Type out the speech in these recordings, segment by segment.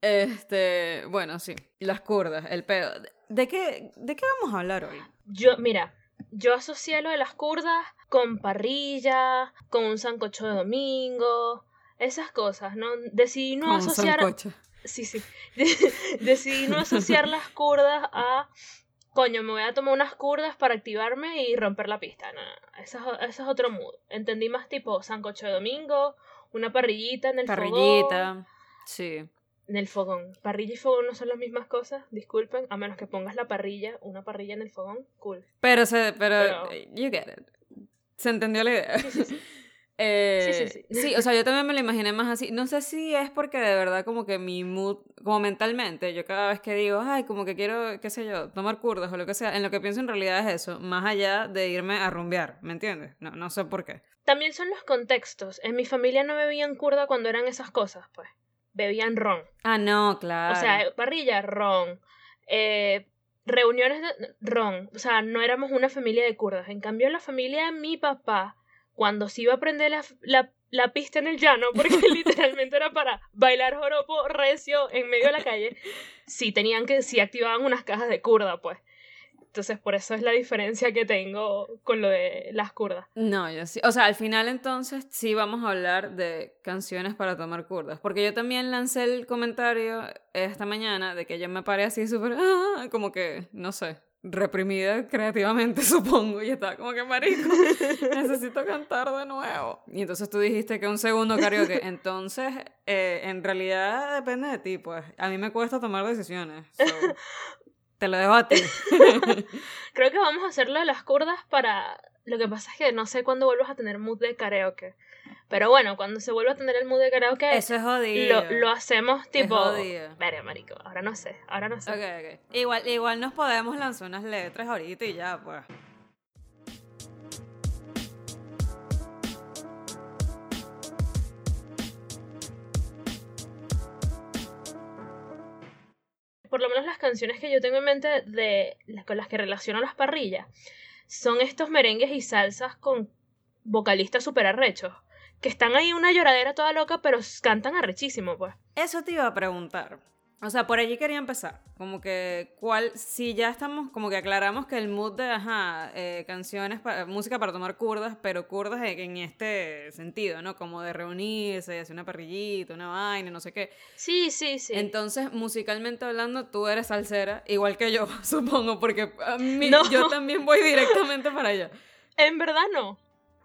Este, bueno, sí, las kurdas, el pedo. ¿De qué, ¿De qué vamos a hablar hoy? Yo, mira, yo asocié lo de las kurdas con parrilla, con un sancocho de domingo, esas cosas, ¿no? Decidí no Con asociar. sancocho. Sí, sí. Decidí no asociar las kurdas a. Coño, me voy a tomar unas kurdas para activarme y romper la pista. No, no, Ese, es, o- ese es otro mood. Entendí más tipo sancocho de domingo, una parrillita en el fogón. Parrillita. Sí. En el fogón. Parrilla y fogón no son las mismas cosas, disculpen, a menos que pongas la parrilla, una parrilla en el fogón, cool. Pero se, pero, Pero- you get it. Se entendió la idea. Sí, sí, sí. Eh, Sí, sí, sí. o sea, yo también me lo imaginé más así. No sé si es porque de verdad como que mi mood, como mentalmente, yo cada vez que digo, ay, como que quiero, qué sé yo, tomar curdas o lo que sea, en lo que pienso en realidad es eso, más allá de irme a rumbear, ¿me entiendes? No, no sé por qué. También son los contextos. En mi familia no bebían curda cuando eran esas cosas, pues. Bebían ron. Ah, no, claro. O sea, parrilla, ron. Eh, reuniones de ron. O sea, no éramos una familia de kurdas. En cambio, la familia de mi papá, cuando se iba a prender la, la, la pista en el llano, porque literalmente era para bailar joropo recio en medio de la calle, sí tenían que, sí activaban unas cajas de kurda, pues. Entonces, por eso es la diferencia que tengo con lo de las kurdas. No, yo sí. O sea, al final entonces sí vamos a hablar de canciones para tomar curdas. Porque yo también lancé el comentario esta mañana de que yo me paré así súper, ah, como que, no sé, reprimida creativamente, supongo. Y estaba como que, marico, necesito cantar de nuevo. Y entonces tú dijiste que un segundo karaoke. Entonces, eh, en realidad depende de ti, pues. A mí me cuesta tomar decisiones. so, te lo dejo a ti. Creo que vamos a hacerlo de las kurdas para... Lo que pasa es que no sé cuándo vuelvas a tener mood de karaoke. Pero bueno, cuando se vuelva a tener el mood de karaoke, Eso es jodido. lo, lo hacemos tipo... Verga, marico, ahora no sé, ahora no sé. Igual, igual nos podemos lanzar unas letras ahorita y ya, pues. Por lo menos las canciones que yo tengo en mente de con las que relaciono las parrillas son estos merengues y salsas con vocalistas súper arrechos. Que están ahí una lloradera toda loca, pero cantan arrechísimo, pues. Eso te iba a preguntar. O sea, por allí quería empezar. Como que, ¿cuál? Si ya estamos, como que aclaramos que el mood de, ajá, eh, canciones, pa- música para tomar kurdas, pero kurdas en, este sentido, ¿no? Como de reunirse, hacer una parrillita, una vaina, no sé qué. Sí, sí, sí. Entonces, musicalmente hablando, tú eres salsera, igual que yo, supongo, porque a mí, No. yo también voy directamente para allá. En verdad no.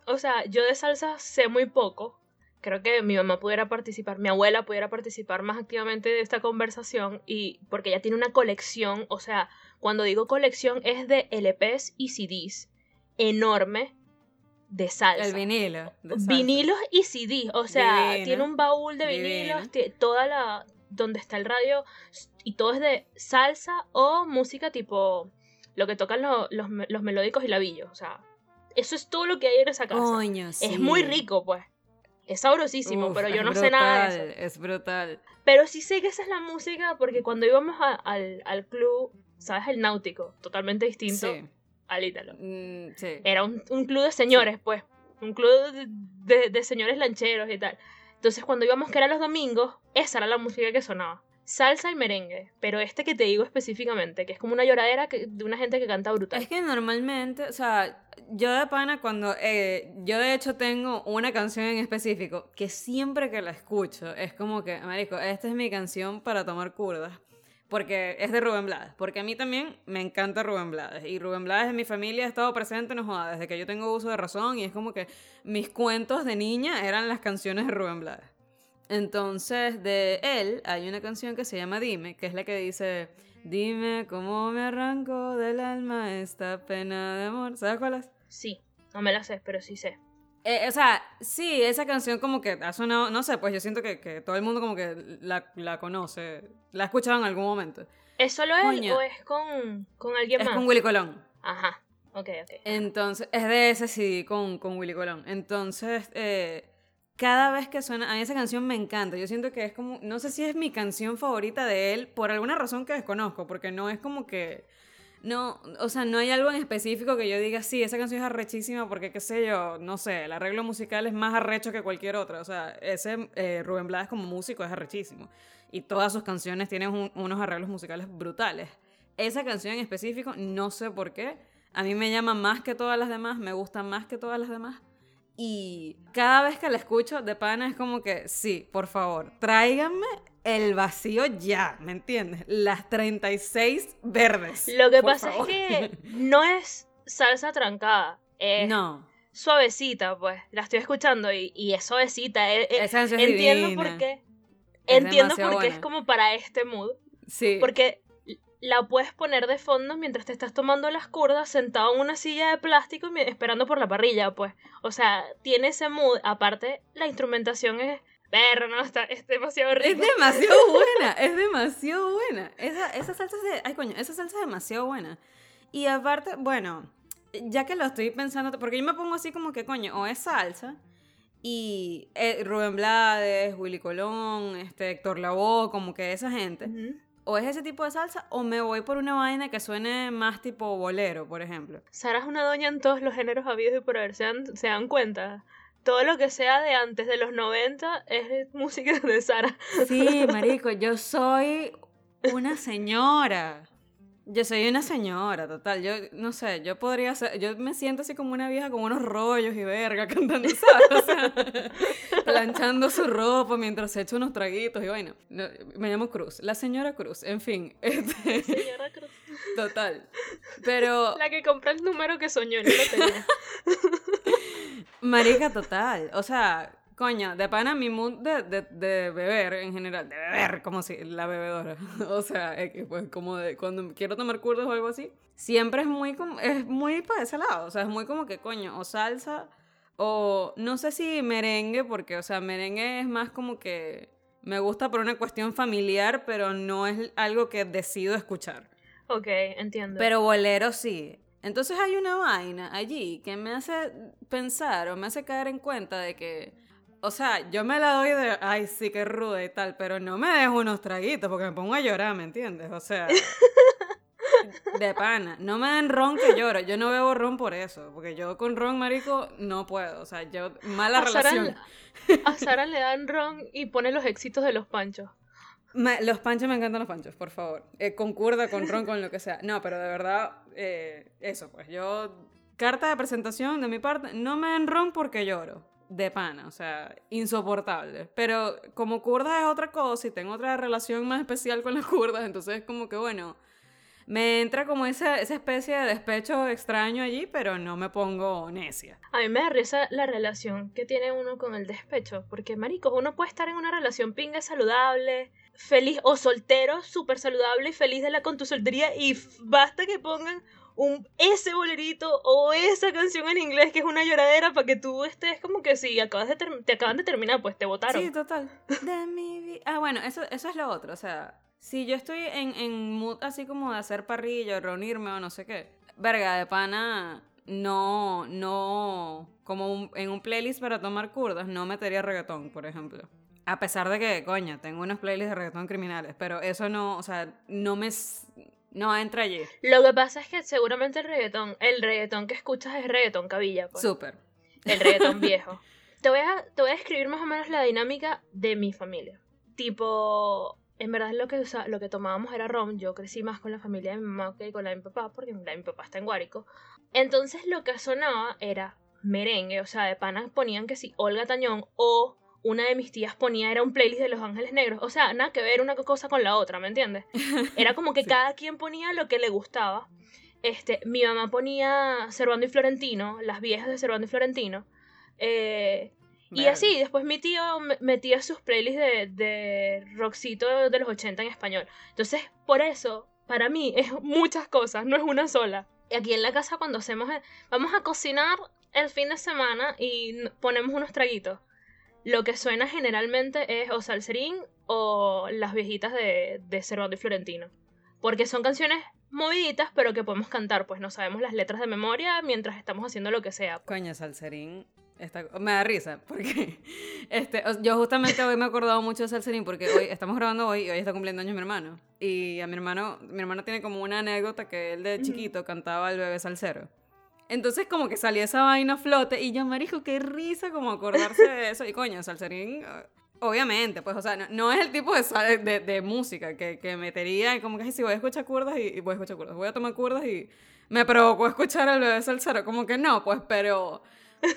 O sea, yo de salsa sé muy poco. Creo que mi mamá pudiera participar, mi abuela pudiera participar más activamente de esta conversación y porque ella tiene una colección, o sea, cuando digo colección es de LPs y CDs enorme de salsa. El vinilo. de salsa. Vinilos y CDs, o sea, Divino. tiene un baúl de vinilos, toda la donde está el radio y todo es de salsa o música tipo lo que tocan lo- los, los melódicos y labillos, o sea, eso es todo lo que hay en esa casa. Coño, sí. Es muy rico, pues. Es sabrosísimo, Uf, pero yo no sé nada de eso. Es brutal. Pero sí sé que esa es la música porque cuando íbamos a- al, al club, ¿sabes? El náutico, totalmente distinto Sí. al ítalo. Mm, sí. Era un, un club de señores, pues. Un club de, de- de señores lancheros y tal. Entonces, cuando íbamos, que era los domingos, esa era la música que sonaba. Salsa y merengue. Pero este que te digo específicamente, que es como una lloradera de una gente que canta brutal. Es que normalmente, o sea, yo de pana cuando, eh, yo de hecho tengo una canción en específico que siempre que la escucho es como que, marico, esta es mi canción para tomar curdas. Porque es de Rubén Blades. Porque a mí también me encanta Rubén Blades. Y Rubén Blades en mi familia ha estado presente, no joda, desde que yo tengo uso de razón. Y es como que mis cuentos de niña eran las canciones de Rubén Blades. Entonces, de él hay una canción que se llama Dime, que es la que dice, dime cómo me arranco del alma esta pena de amor. ¿Sabes cuál es? Sí, no me la sé, pero sí sé. Eh, o sea, sí, esa canción como que ha sonado, no sé, pues yo siento que, que todo el mundo como que la, la conoce, la ha escuchado en algún momento. ¿Es solo él Coño. o es con, con alguien Es más? con Willy Colón. Ajá, ok, ok. Entonces, es de ese CD con, con Willy Colón. Entonces, eh, cada vez que suena, a mí esa canción me encanta. Yo siento que es como, no sé si es mi canción favorita de él, por alguna razón que desconozco, porque no es como que, no, o sea, no hay algo en específico que yo diga, sí, esa canción es arrechísima porque, qué sé yo, no sé, el arreglo musical es más arrecho que cualquier otra. O sea, ese eh, Rubén Blades como músico es arrechísimo. y todas sus canciones tienen un- unos arreglos musicales brutales. Esa canción en específico, no sé por qué, a mí me llama más que todas las demás, me gusta más que todas las demás. Y cada vez que la escucho, de pana es como que, sí, por favor, tráiganme el vacío ya, ¿me entiendes? Las 36 verdes. Lo que pasa favor. es que no es salsa trancada. Es No, suavecita, pues. La estoy escuchando y, y es suavecita. esa canción es entiendo divina. por qué. Es Entiendo por qué es como para este mood. Sí. Porque la puedes poner de fondo mientras te estás tomando las curdas sentado en una silla de plástico y esperando por la parrilla, pues. O sea, tiene ese mood. Aparte, la instrumentación es... Perro, no, está, es demasiado Es rico. demasiado buena, es demasiado buena. Esa, esa salsa es de, ay coño, esa salsa es demasiado buena. Y aparte, bueno, ya que lo estoy pensando, porque yo me pongo así como que coño, o es salsa y eh, Rubén Blades, Willy Colón, este Héctor Lavoe, como que esa gente, Ujú. O es ese tipo de salsa o me voy por una vaina que suene más tipo bolero, por ejemplo. Sara es una doña en todos los géneros habidos y por haber, ¿se dan, se dan cuenta? Todo lo que sea de antes de los 90 es música de Sara. Sí, marico, yo soy una señora. Yo soy una señora, total. Yo no sé, yo podría ser, yo me siento así como una vieja con unos rollos y verga cantando, ¿sabes? O sea, planchando su ropa mientras se echa unos traguitos y bueno, no, me llamo Cruz, la señora Cruz, en fin, este, Señora Cruz. total. Pero La que compró el número que soñó no lo tenía. Marica total. O sea, coño, de pana mi mood de, de, de beber en general, de beber como si la bebedora. O sea, es que, pues como de cuando quiero tomar curdos o algo así, siempre es muy es muy para ese lado. O sea, es muy como que coño, o salsa, o no sé si merengue, porque, o sea, merengue es más como que me gusta por una cuestión familiar, pero no es algo que decido escuchar. Ok, entiendo. Pero bolero sí. Entonces hay una vaina allí que me hace pensar o me hace caer en cuenta de que, o sea, yo me la doy de, ay, sí, que ruda y tal, pero no me dejo unos traguitos porque me pongo a llorar, ¿me entiendes? O sea, de pana. No me den ron que lloro. Yo no bebo ron por eso, porque yo con ron, marico, no puedo. O sea, yo, mala a Sara, relación. a Sara le dan ron y pone los éxitos de los panchos. Me- los panchos me encantan los panchos, por favor. Eh, concuerda con ron, con lo que sea. No, pero de verdad, eh, eso, pues yo. Carta de presentación de mi parte, no me den ron porque lloro. De pana, o sea, insoportable. Pero como kurdas es otra cosa y tengo otra relación más especial con las kurdas, entonces es como que bueno. Me entra como esa, esa especie de despecho extraño allí, pero no me pongo necia. A mí me da risa la relación que tiene uno con el despecho, porque maricos, uno puede estar en una relación pinga saludable, feliz o soltero, súper saludable y feliz de la con tu soltería y basta que pongan un ese bolerito o esa canción en inglés que es una lloradera para que tú estés como que si acabas de te acaban de terminar, pues te votaron. Sí, total. De mi Ah, bueno, eso, eso es lo otro. O sea, si yo estoy en, en mood así como de hacer parrilla, o reunirme o no sé qué, verga, de pana, no, no, como en un playlist para tomar curdas, no metería reggaetón, por ejemplo. A pesar de que, coño, tengo unos playlists de reggaetón criminales, pero eso no, o sea, no me, no entra allí. Lo que pasa es que seguramente el reggaetón, el reggaetón que escuchas es reggaetón cabilla, pues. Súper. el reggaetón viejo. Te voy, a, te voy a describir más o menos la dinámica de mi familia. Tipo, en verdad lo que, usa- lo que tomábamos era ron. Yo crecí más con la familia de mi mamá que con la de mi papá, porque la de mi papá está en Guárico. Entonces lo que sonaba era merengue, o sea, de panas ponían que sí, Olga Tañón o una de mis tías ponía era un playlist de Los Ángeles Negros. O sea, nada que ver una cosa con la otra, ¿me entiendes? Era como que Sí. cada quien ponía lo que le gustaba. Este, mi mamá ponía Cervando y Florentino, las viejas de Cervando y Florentino. Eh, y así, después mi tío me- metía sus playlists de, de rockcito de los 80 en español. Entonces, por eso, para mí es muchas cosas, no es una sola. Y aquí en la casa cuando hacemos, vamos a cocinar el fin de semana y ponemos unos traguitos. Lo que suena generalmente es o salserín o las viejitas de, de Cervando y Florentino. Porque son canciones moviditas, pero que podemos cantar, pues no sabemos las letras de memoria mientras estamos haciendo lo que sea. Coño, Salserín. Está, me da risa, porque este, yo justamente hoy me he acordado mucho de Salserín, porque hoy estamos grabando hoy y hoy está cumpliendo años mi hermano. Y a mi hermano, mi hermano tiene como una anécdota que él de chiquito cantaba el bebé salsero. Entonces como que salía esa vaina a flote y yo, marijo, qué risa como acordarse de eso. Y coño, Salserín, Obviamente, pues, o sea, no, es el tipo de, de, de música que, que metería como que "Ay, si voy a escuchar curdas y, voy a escuchar curdas, voy a tomar curdas y me provocó escuchar al bebé salsero, como que no, pues, pero,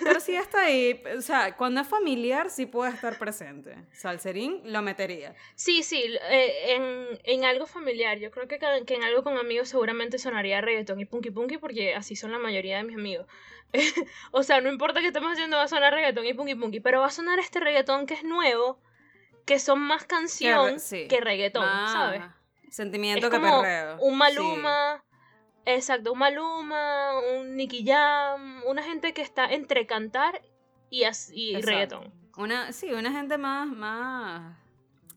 pero sí está ahí, o sea, cuando es familiar sí puede estar presente. Salserín lo metería. Sí, sí, eh, en, en algo familiar. Yo creo que, que en algo con amigos seguramente sonaría reggaetón y punky punky porque así son la mayoría de mis amigos. o sea, no importa que estemos haciendo, va a sonar reggaetón y punky punky, pero va a sonar este reggaetón que es nuevo, que son más canción sí. que reggaetón, Más ¿sabes? Sentimiento Es que como perreo. un Sí. Exacto, un Maluma, un Nicky Jam, una gente que está entre cantar y, y reggaetón. Una, sí, una gente más, más,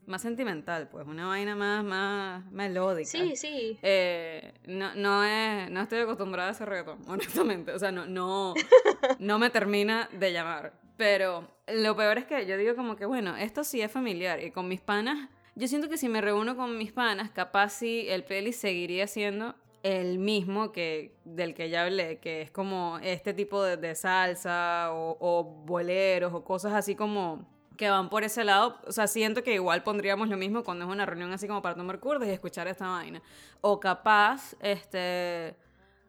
más sentimental, pues, una vaina más, más melódica. Sí, sí. Eh, no, no, es, no estoy acostumbrada a ese reggaetón, honestamente. O sea, no, no, no me termina de llamar. Pero lo peor es que yo digo como que, bueno, esto sí es familiar. Y con mis panas, yo siento que si me reúno con mis panas, capaz sí el peli seguiría siendo el mismo que del que ya hablé, que es como este tipo de, salsa o, o boleros o cosas así como que van por ese lado. O sea, siento que igual pondríamos lo mismo cuando es una reunión así como para tomar curdas y escuchar esta vaina. O capaz, este,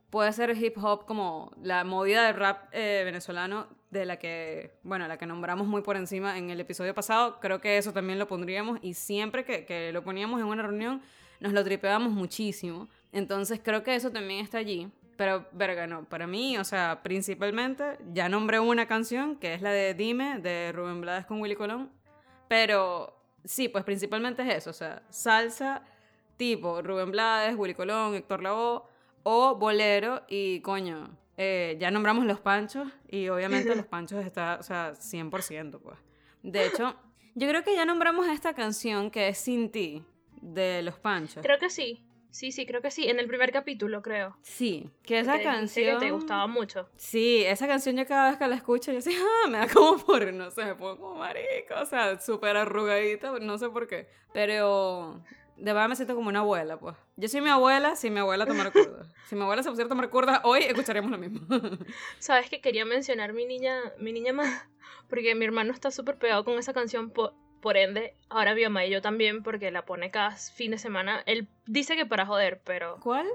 puede ser hip hop como la movida de rap eh, venezolano de la que, bueno, la que nombramos muy por encima en el episodio pasado. Creo que eso también lo pondríamos y siempre que, que lo poníamos en una reunión nos lo tripeábamos muchísimo. Entonces creo que eso también está allí. Pero, verga, no, para mí, o sea, principalmente, ya nombré una canción, que es la de Dime, de Rubén Blades con Willy Colón. Pero, sí, pues principalmente es eso, o sea, salsa tipo Rubén Blades, Willy Colón, Héctor Lavoe, o bolero, y coño, eh, ya nombramos los panchos, y obviamente los panchos está, o sea, 100%, pues. De hecho, yo creo que ya nombramos esta canción que es Sin Ti, de los panchos. Creo que sí. Sí, sí, creo que sí. En el primer capítulo, creo. Sí, que esa canción... que te gustaba mucho. Sí, esa canción yo cada vez que la escucho, yo así, ah, me da como por, no sé, me pongo como marico, o sea, súper arrugadita, no sé por qué. Pero de verdad me siento como una abuela, pues. Yo soy mi abuela, si mi abuela tomara curdas. Si mi abuela se pusiera a tomar curdas, hoy escucharíamos lo mismo. Sabes que quería mencionar mi niña, mi niña más, porque mi hermano está súper pegado con esa canción, por, ende, ahora mi mamá y yo también, porque la pone cada fin de semana. Él dice que para joder, pero ¿Cuál?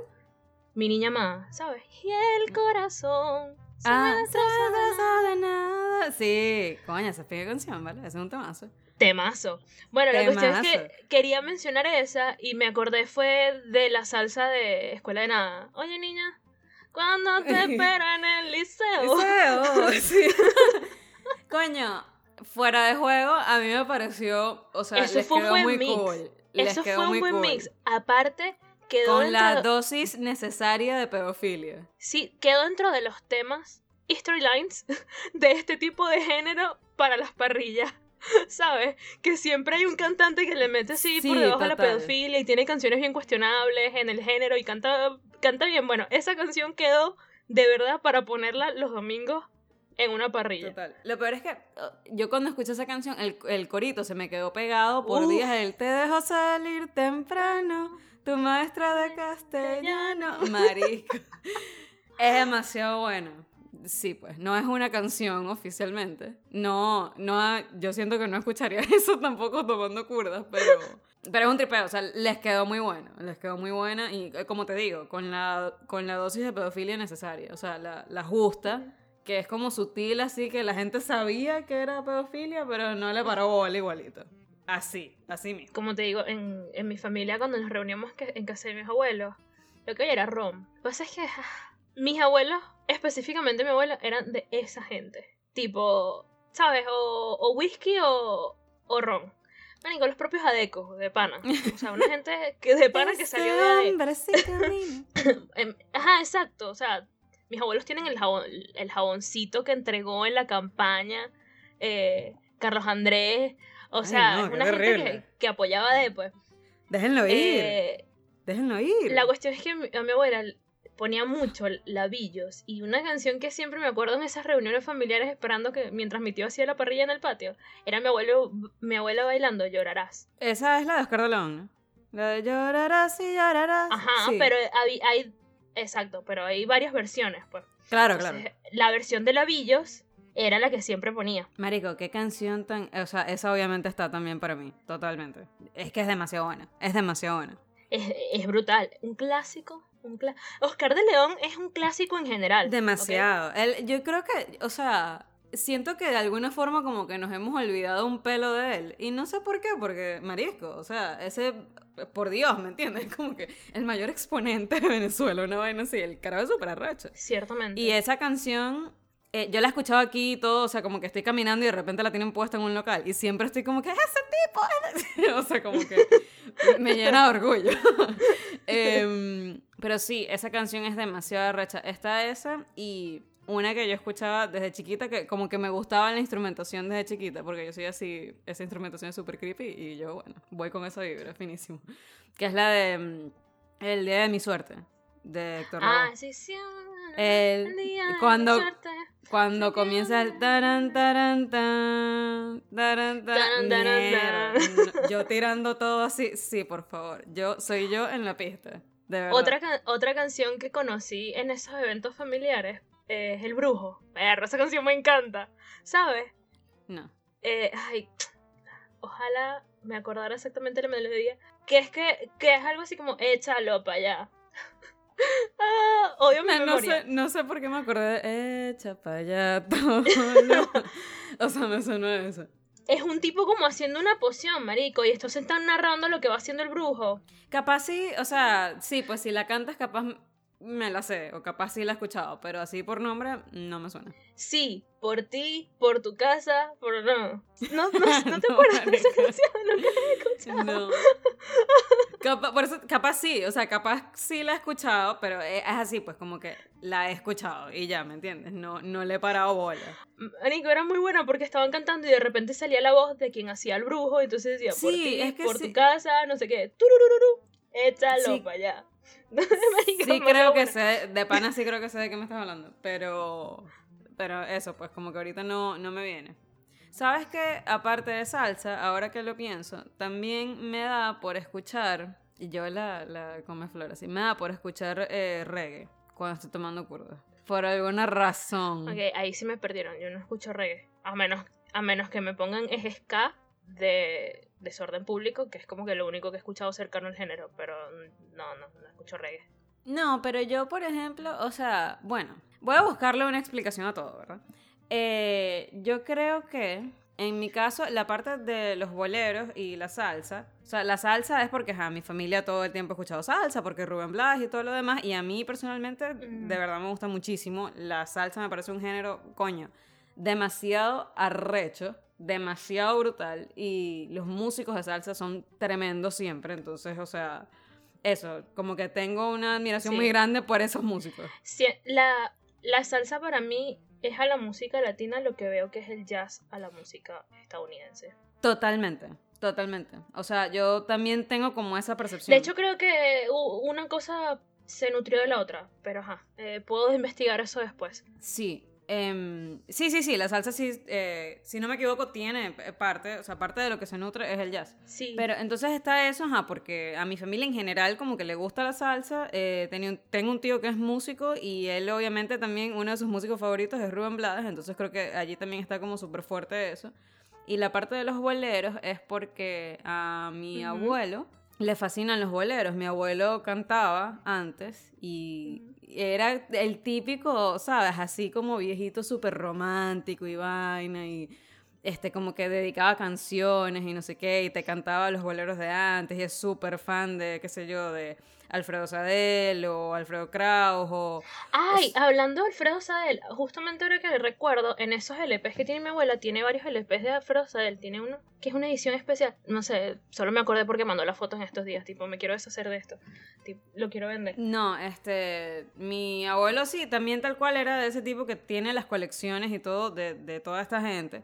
mi niña más, ¿sabes? Y el corazón. se Ah, se de nada. Sí, coña, esa es pega canción, ¿vale? Ese es un temazo. Temazo. Bueno, la cuestión es Temazo. que quería mencionar esa y me acordé fue de la salsa de Escuela de Nada. Oye, niña, cuando te espero en el liceo. Liceo, sí. Coño, fuera de juego, a mí me pareció, o sea, Eso les fue un buen muy mix. cool. Les Eso quedó fue un muy buen cool. mix. Aparte, quedó Con la dentro, dosis necesaria de pedofilia. sí, quedó dentro de los temas, storylines de este tipo de género para las parrillas. ¿Sabes? Que siempre hay un cantante que le mete así Sí, por debajo de la pedofilia y tiene canciones bien cuestionables en el género y canta, canta bien. Bueno, esa canción quedó de verdad para ponerla los domingos en una parrilla. Total. Lo peor es que uh, yo cuando escuché esa canción, el, el corito se me quedó pegado por días. El te dejo salir temprano, tu maestra de castellano. Marico. es demasiado bueno. Sí, pues, no es una canción oficialmente. No, no, yo siento que no escucharía eso tampoco tomando curdas, pero, pero es un tripeo, o sea, les quedó muy bueno, les quedó muy buena y eh, como te digo, con la, con la dosis de pedofilia necesaria, o sea, la, la justa, que es como sutil así que la gente sabía que era pedofilia, pero no le paró bola igualito. Así, así mismo. Como te digo, en, en mi familia cuando nos reuníamos que- en casa de mis abuelos, lo que había era rom. Lo que pasa es que ah, mis abuelos, específicamente mi abuela, eran de esa gente. Tipo, ¿sabes? O, o whisky o, o ron. Marico, los propios adecos de pana. O sea, una gente que de pana que Ese salió de ahí. Em, Ajá, exacto. O sea, mis abuelos tienen el, jabón, el jaboncito que entregó en la campaña eh, Carlos Andrés. O Ay, sea, no, una gente que, que apoyaba de, pues. Déjenlo ir, Eh, déjenlo ir. la cuestión es que a mi abuela ponía mucho labillos y una canción que siempre me acuerdo en esas reuniones familiares esperando que mientras mi tío hacía la parrilla en el patio era mi abuelo mi abuela bailando llorarás Esa es la de Oscar ¿no? La de llorarás y llorarás. ajá Sí. pero hay, hay exacto pero hay varias versiones pues Claro, claro. La versión de labillos era la que siempre ponía. Marico, qué canción tan... O sea, esa obviamente está también para mí, totalmente. Es que es demasiado buena, es demasiado buena. Es, es brutal. Un clásico. Un cla- Oscar de León es un clásico en general. Demasiado. Él, yo creo que, o sea, siento que de alguna forma como que nos hemos olvidado un pelo de él. Y no sé por qué, porque marisco, o sea, ese, por Dios, ¿me entiendes? Como que el mayor exponente de Venezuela, una vaina así, el carajo es súper arrecho. Ciertamente. Y esa canción, eh, yo la he escuchado aquí y todo, o sea, como que estoy caminando y de repente la tienen puesta en un local. Y siempre estoy como que es ese tipo. o sea, como que me llena de orgullo. Em, pero sí, esa canción es demasiado recha. Está esa y una que yo escuchaba desde chiquita, que como que me gustaba la instrumentación desde chiquita, porque yo soy así, esa instrumentación es súper creepy y yo, bueno, voy con esa vibra, finísimo. Que es la de mm, El Día de mi Suerte, de Héctor. Ah, sí, sí. El- día de cuando- suerte. Cuando comienza el taran, taran, taran, Taran, taran, taran, mierda. taran. Yo tirando todo así, sí, por favor. Yo soy yo en la pista, de verdad. Otra, can- otra canción que conocí en esos eventos familiares es El Brujo. Perro, esa canción me encanta. ¿Sabes? No. Eh, ay, ojalá me acordara exactamente la melodía. Que es que, que es algo así como échalo para allá. ah, odio mi No memoria. sé, no sé por qué me acordé de echa pa' allá todo lo-". O sea, me sonó eso. Es un tipo como haciendo una poción, marico, y estos se están narrando lo que va haciendo el brujo. Capaz sí, o sea, sí, pues si la cantas, capaz me la sé, o capaz sí la he escuchado, pero así por nombre no me suena. Sí, por ti, por tu casa, por no. No, no, no te No, acuerdas de esa canción, nunca la he escuchado. No. Capaz, por eso, capaz sí, o sea, capaz sí la he escuchado, pero es así, pues como que la he escuchado y ya, ¿me entiendes? No, no le he parado bola. Marico, era muy buena porque estaban cantando y de repente salía la voz de quien hacía el brujo, entonces decía, por Sí, ti, es que por sí. tu casa, no sé qué, tururururu, échalo Sí. para allá. Sí, creo que sé, de pana sí creo que sé de qué me estás hablando, pero, pero eso, pues como que ahorita no, no me viene. ¿Sabes qué? Aparte de salsa, ahora que lo pienso, también me da por escuchar, y yo la, la come flor así, me da por escuchar eh, reggae cuando estoy tomando curda. Por alguna razón. Ok, ahí sí me perdieron, yo no escucho reggae. A menos, a menos que me pongan es ska de desorden público, que es como que lo único que he escuchado cercano al género, pero no, no, no escucho reggae. No, pero yo, por ejemplo, o sea, bueno, voy a buscarle una explicación a todo, ¿verdad? Eh, yo creo que, en mi caso, la parte de los boleros y la salsa, o sea, la salsa es porque a mi familia todo el tiempo ha escuchado salsa, porque Rubén Blas y todo lo demás, y a mí personalmente, Mm. de verdad me gusta muchísimo. La salsa me parece un género, coño, demasiado arrecho, demasiado brutal, y los músicos de salsa son tremendos siempre, entonces, o sea eso, como que tengo una admiración Sí. muy grande por esos músicos. Sí, la, la salsa para mí es a la música latina lo que veo que es el jazz a la música estadounidense. Totalmente, totalmente. O sea, yo también tengo como esa percepción. De hecho, creo que una cosa se nutrió de la otra, pero ajá, eh, puedo investigar eso después. sí. Em, sí, sí, sí, la salsa sí, eh, si no me equivoco, tiene parte, o sea, parte de lo que se nutre es el jazz. Sí. Pero entonces está eso, ajá, porque a mi familia en general como que le gusta la salsa. eh, tenía un- tengo un tío que es músico y él obviamente también uno de sus músicos favoritos es Rubén Blades, entonces creo que allí también está como súper fuerte eso. Y la parte de los boleros es porque a mi abuelo le fascinan los boleros. Mi abuelo cantaba antes y era el típico, ¿sabes? Así como viejito súper romántico y vaina y este, como que dedicaba canciones y no sé qué, y te cantaba los boleros de antes, y es súper fan de, qué sé yo, de Alfredo Sadel o Alfredo Kraus o... Ay, es- hablando de Alfredo Sadel, justamente ahora que recuerdo, en esos LPs que tiene mi abuela, tiene varios LPs de Alfredo Sadel, tiene uno que es una edición especial, no sé, solo me acordé porque mandó las fotos en estos días, tipo, me quiero deshacer de esto, tipo, lo quiero vender. No, este, mi abuelo sí, también tal cual era de ese tipo que tiene las colecciones y todo de, de toda esta gente.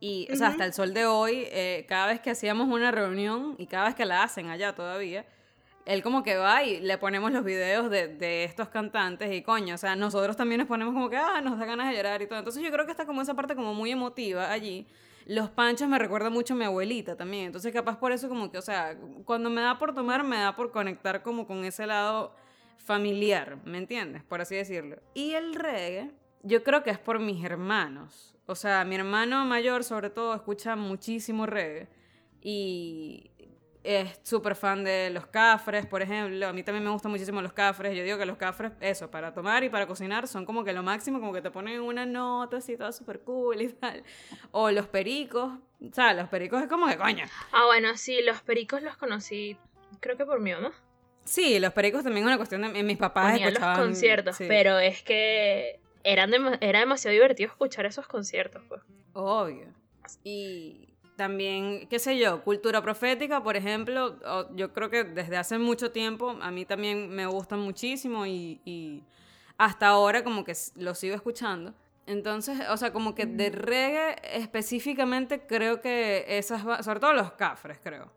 Y, o sea, hasta el sol de hoy, eh, cada vez que hacíamos una reunión y cada vez que la hacen allá todavía, él como que va y le ponemos los videos de, de estos cantantes y coño, o sea, nosotros también nos ponemos como que, ah, nos da ganas de llorar y todo. Entonces yo creo que está como esa parte como muy emotiva allí. Los panchos me recuerda mucho a mi abuelita también. Entonces capaz por eso como que, o sea, cuando me da por tomar, me da por conectar como con ese lado familiar, ¿me entiendes? Por así decirlo. Y el reggae, yo creo que es por mis hermanos. O sea, mi hermano mayor sobre todo escucha muchísimo reggae y es súper fan de los cafres, por ejemplo. A mí también me gustan muchísimo los cafres. Yo digo que los cafres, eso, para tomar y para cocinar son como que lo máximo, como que te ponen una nota así, toda súper cool y tal. O los pericos. O sea, los pericos es como que coño. Ah, bueno, sí, los pericos los conocí, creo que por mi mamá. Sí, los pericos también es una cuestión de mis papás Ponían escuchaban los conciertos, sí. pero es que eran era demasiado divertido escuchar esos conciertos, pues. Obvio. Y también, qué sé yo, cultura profética, por ejemplo, yo creo que desde hace mucho tiempo a mí también me gustan muchísimo y, y hasta ahora como que lo sigo escuchando. Entonces, o sea, como que de reggae específicamente creo que esas, sobre todo los cafres, creo.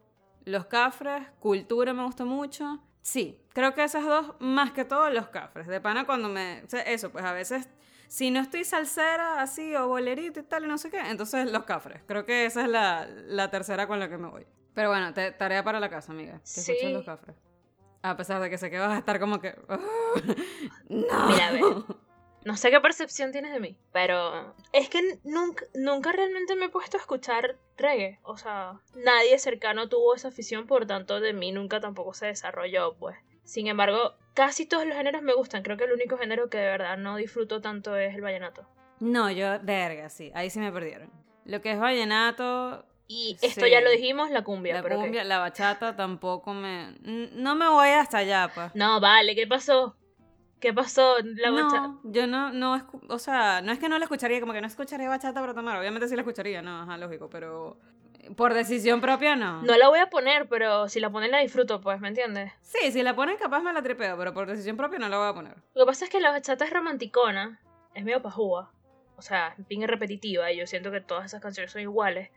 Los cafres, cultura me gusta mucho. Sí, creo que esas dos, más que todo los cafres. De pana cuando me... o sea, eso, pues a veces, si no estoy salsera así o bolerito y tal y no sé qué, entonces los cafres. Creo que esa es la, la tercera con la que me voy. Pero bueno, te- tarea para la casa, amiga. Que Sí. escuches los cafres. A pesar de que sé que vas a estar como que... no. Mira, a ver. No sé qué percepción tienes de mí, pero es que nunca, nunca realmente me he puesto a escuchar reggae. O sea, nadie cercano tuvo esa afición, por tanto de mí nunca tampoco se desarrolló, pues. Sin embargo, casi todos los géneros me gustan. Creo que el único género que de verdad no disfruto tanto es el vallenato. No, yo, verga, sí. Ahí sí me perdieron. Lo que es vallenato, Y esto Sí. ya lo dijimos, la cumbia. la pero cumbia, la bachata tampoco me... No me voy hasta allá, pa. No, vale, ¿qué pasó? ¿Qué pasó? La bachata- No, yo no, no, o sea, no es que no la escucharía, como que no escucharía bachata para tomar, obviamente sí la escucharía, no, ajá, lógico, pero por decisión propia no. No la voy a poner, pero si la ponen la disfruto, pues, ¿me entiendes? Sí, si la ponen capaz me la tripeo, pero por decisión propia no la voy a poner. Lo que pasa es que la bachata es romanticona, es medio pajúa, o sea, bien repetitiva, y yo siento que todas esas canciones son iguales.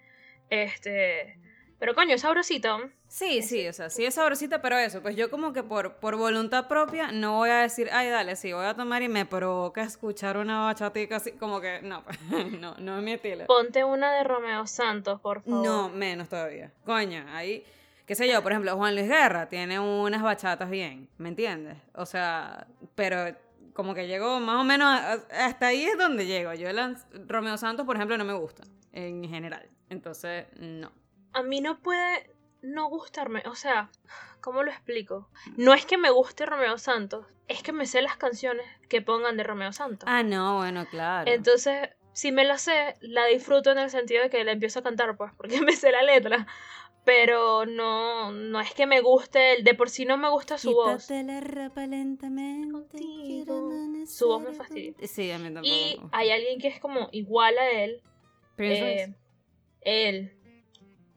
Este. Pero coño, es sabrosita. Sí, sí, o sea, sí es sabrosita, pero eso, pues yo como que por, por voluntad propia no voy a decir, ay, dale, sí, voy a tomar y me provoca escuchar una bachatica así, como que, no, no, no es mi estilo. Ponte una de Romeo Santos, por favor. No, menos todavía. Coño, ahí, qué sé yo, por ejemplo, Juan Luis Guerra tiene unas bachatas bien, ¿me entiendes? O sea, pero como que llegó más o menos, hasta ahí es donde llego. Yo, el Romeo Santos, por ejemplo, no me gusta, en general. Entonces, no. A mí no puede no gustarme, o sea, ¿cómo lo explico? No es que me guste Romeo Santos, es que me sé las canciones que pongan de Romeo Santos. Ah, no, bueno, claro. Entonces, si me la sé, la disfruto en el sentido de que la empiezo a cantar, pues, porque me sé la letra. Pero no, no es que me guste, el- de por sí no me gusta su voz. La ropa lentamente. Su voz me fastidia. Sí, a mí tampoco. Y hay alguien que es como igual a él. Eh, él.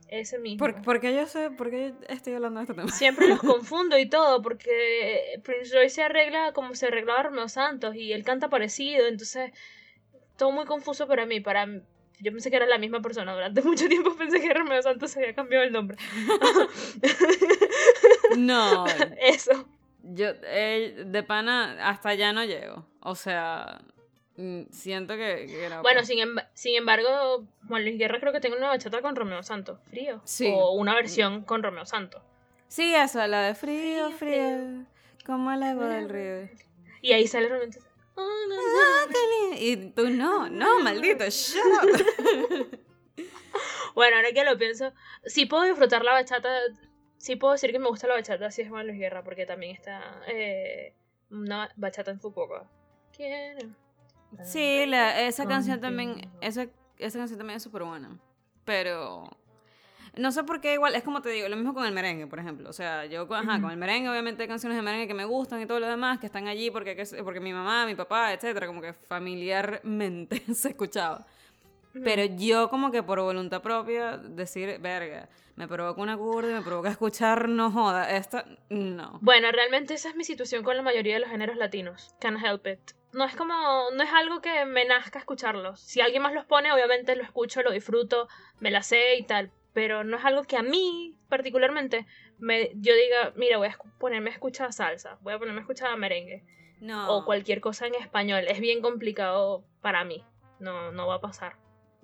Ese mismo. ¿Por, por qué yo sé, por qué estoy hablando de este tema? Siempre los confundo y todo, porque Prince Royce se arregla como se arreglaba Romeo Santos y él canta parecido, entonces todo muy confuso para mí. Para yo pensé que era la misma persona. Durante mucho tiempo pensé que Romeo Santos se había cambiado el nombre. No, Eso. yo eh, de pana hasta allá no llego. O sea, siento que, que no. Bueno, pues. sin, emba- sin embargo, Juan Luis Guerra creo que tiene una bachata con Romeo Santos, frío. Sí. O una versión con Romeo Santos. Sí, esa, la de frío, Frío, frío, como el agua del río. Y ahí sale Romeo Santos. Ah. Y tú no, no, maldito, shut up. Bueno, ahora que lo pienso, sí puedo disfrutar la bachata, sí puedo decir que me gusta la bachata si es Juan Luis Guerra, porque también está eh, una bachata en Fukuoka. Quiero. Sí, la, esa canción también, esa, esa canción también es súper buena. Pero no sé por qué igual, es como te digo, lo mismo con el merengue, por ejemplo. O sea, yo con, ajá, con el merengue obviamente hay canciones de merengue que me gustan y todo lo demás, que están allí porque, que- porque mi mamá, mi papá, etcétera, como que familiarmente se escuchaba. Pero yo como que por voluntad propia decir, verga, me provoca una curda y me provoca escuchar, no joda, esta, no. Bueno, realmente esa es mi situación con la mayoría de los géneros latinos. Can't help it. No es como, no es algo que me nazca escucharlos. Si alguien más los pone, obviamente lo escucho, lo disfruto, me la sé y tal. Pero no es algo que a mí, particularmente, me, yo diga, mira, voy a ponerme a escuchar salsa, voy a ponerme a escuchar merengue. No. o cualquier cosa en español. Es bien complicado para mí. No, no va a pasar.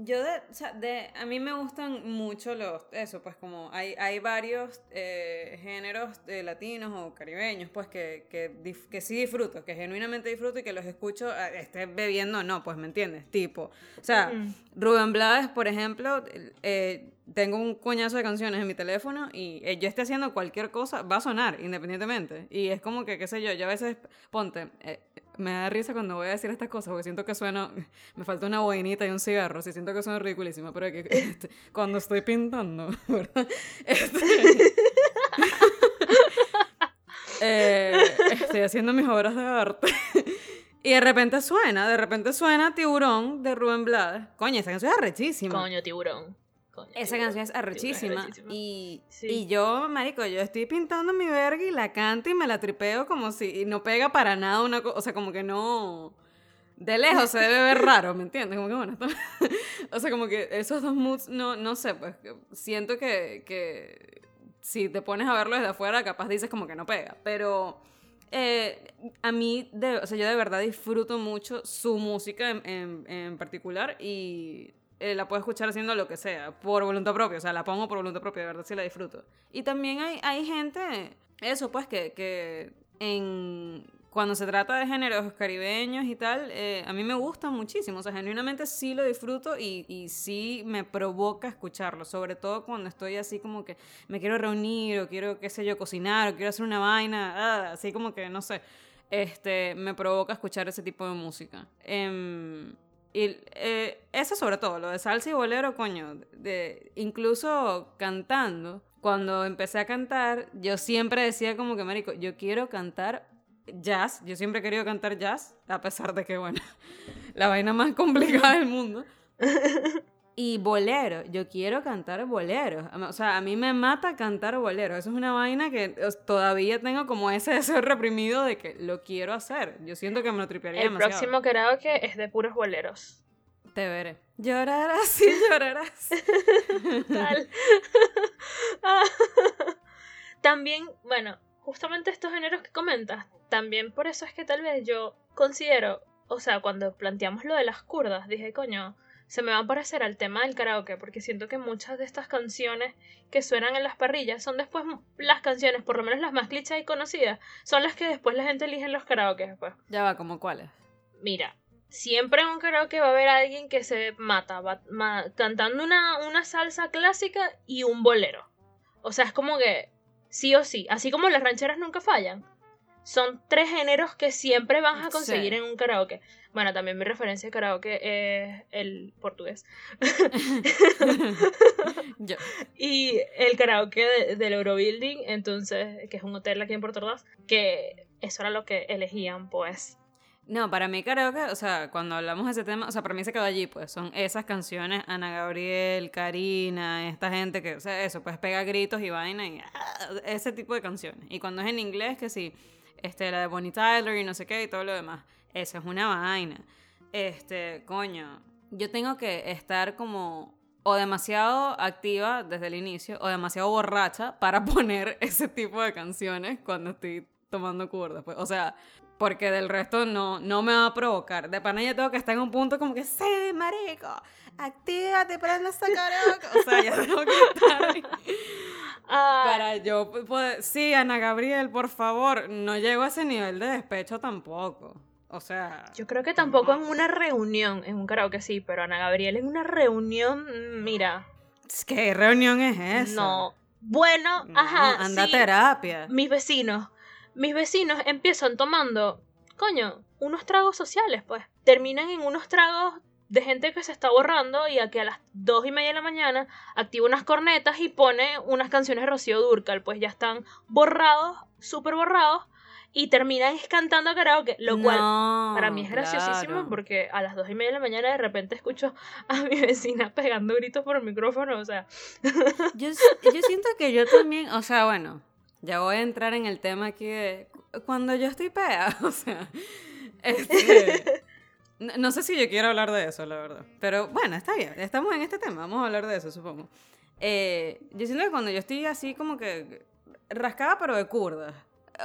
Yo de, o sea, de, a mí me gustan mucho los, eso, pues como hay, hay varios eh, géneros de latinos o caribeños, pues que, que, dif- que sí disfruto, que genuinamente disfruto y que los escucho, eh, esté bebiendo o no, pues me entiendes, tipo, o sea, Mm. Rubén Blades, por ejemplo, eh, tengo un coñazo de canciones en mi teléfono y eh, yo esté haciendo cualquier cosa, va a sonar independientemente. Y es como que, qué sé yo, yo a veces, ponte, eh, me da risa cuando voy a decir estas cosas porque siento que suena, me falta una boinita y un cigarro, sí, siento que suena ridiculísima, pero que, este, cuando estoy pintando, ¿verdad? Este, eh, estoy haciendo mis obras de arte. Y de repente suena, de repente suena Tiburón de Rubén Blades. Coño, esa canción es arrechísima. Coño, tiburón. Coño, Esa canción es arrechísima. Y, Sí. y yo, marico, yo estoy pintando mi verga y la canto y me la tripeo como si y no pega para nada una cosa. O sea, como que no. De lejos se debe ver raro, ¿me entiendes? Como que bueno. esto- o sea, como que esos dos moods, no, no sé, pues siento que, que si te pones a verlo desde afuera, capaz dices como que no pega. Pero eh, a mí, de, o sea, yo de verdad disfruto mucho su música en, en- en particular y eh, la puedo escuchar haciendo lo que sea, por voluntad propia, o sea, la pongo por voluntad propia, de verdad sí la disfruto. Y también hay, hay gente, eso pues, que, que en, cuando se trata de géneros caribeños y tal, eh, a mí me gusta muchísimo, o sea, genuinamente sí lo disfruto y, y sí me provoca escucharlo, sobre todo cuando estoy así como que me quiero reunir o quiero, qué sé yo, cocinar o quiero hacer una vaina, ah, así como que, no sé, este, me provoca escuchar ese tipo de música. Em, y eh, eso sobre todo, lo de salsa y bolero, coño, de, incluso cantando, cuando empecé a cantar, yo siempre decía como que, marico, yo quiero cantar jazz, yo siempre he querido cantar jazz, a pesar de que, bueno, la vaina más complicada del mundo. Y bolero, yo quiero cantar bolero. O sea, a mí me mata cantar bolero. Eso es una vaina que todavía tengo como ese deseo reprimido de que lo quiero hacer. Yo siento que me lo tripearía El demasiado. próximo karaoke es de puros boleros. Te veré. Llorarás, sí, llorarás. Tal. También, bueno, justamente estos géneros que comentas, también por eso es que tal vez yo considero, o sea, cuando planteamos lo de las kurdas, dije, coño, se me va a parecer al tema del karaoke, porque siento que muchas de estas canciones que suenan en las parrillas son después las canciones, por lo menos las más clichés y conocidas, son las que después la gente elige en los karaoke. Pues. Ya va, como cuáles. Mira, siempre en un karaoke va a haber alguien que se mata va- ma- cantando una, una salsa clásica y un bolero. O sea, es como que sí o sí, así como las rancheras nunca fallan. Son tres géneros que siempre vas a conseguir Sí. en un karaoke. Bueno, también mi referencia de karaoke es el portugués. Yo. Y el karaoke de- del Eurobuilding, entonces, que es un hotel aquí en Puerto Ordaz, que eso era lo que elegían, pues. No, para mí karaoke, o sea, cuando hablamos de ese tema, o sea, para mí se quedó allí, pues, son esas canciones, Ana Gabriel, Karina, esta gente que, o sea, eso, pues pega gritos y vaina y ah, ese tipo de canciones. Y cuando es en inglés, que sí, este, la de Bonnie Tyler y no sé qué y todo lo demás, eso es una vaina. Este, coño, yo tengo que estar como o demasiado activa desde el inicio o demasiado borracha para poner ese tipo de canciones cuando estoy tomando cuerdas, pues, o sea, porque del resto no, no me va a provocar. De pana ya tengo que estar en un punto como que, sí, marico, actívate para no sacar O sea, ya tengo que estar. Ah, Para yo poder... Sí, Ana Gabriel, por favor, no llego a ese nivel de despecho tampoco. O sea... Yo creo que tampoco en una reunión, en un karaoke sí, pero Ana Gabriel en una reunión, mm, mira, ¿Qué reunión es esa? no. Bueno, No, ajá, anda a sí, terapia. mis vecinos, mis vecinos empiezan tomando, coño, unos tragos sociales, pues. Terminan en unos tragos de gente que se está borrando y a que a las dos y media de la mañana activa unas cornetas y pone unas canciones de Rocío Durcal, pues ya están borrados, súper borrados, y terminan cantando karaoke, lo cual No, Para mí es graciosísimo claro. porque a las dos y media de la mañana de repente escucho a mi vecina pegando gritos por el micrófono, o sea, Yo, yo siento que yo también, o sea, bueno, ya voy a entrar en el tema aquí de cu- cuando yo estoy pea, o sea, este, no, no sé si yo quiero hablar de eso, la verdad, pero bueno, está bien, estamos en este tema, vamos a hablar de eso, supongo. Eh, yo siento que cuando yo estoy así como que rascada pero de curda,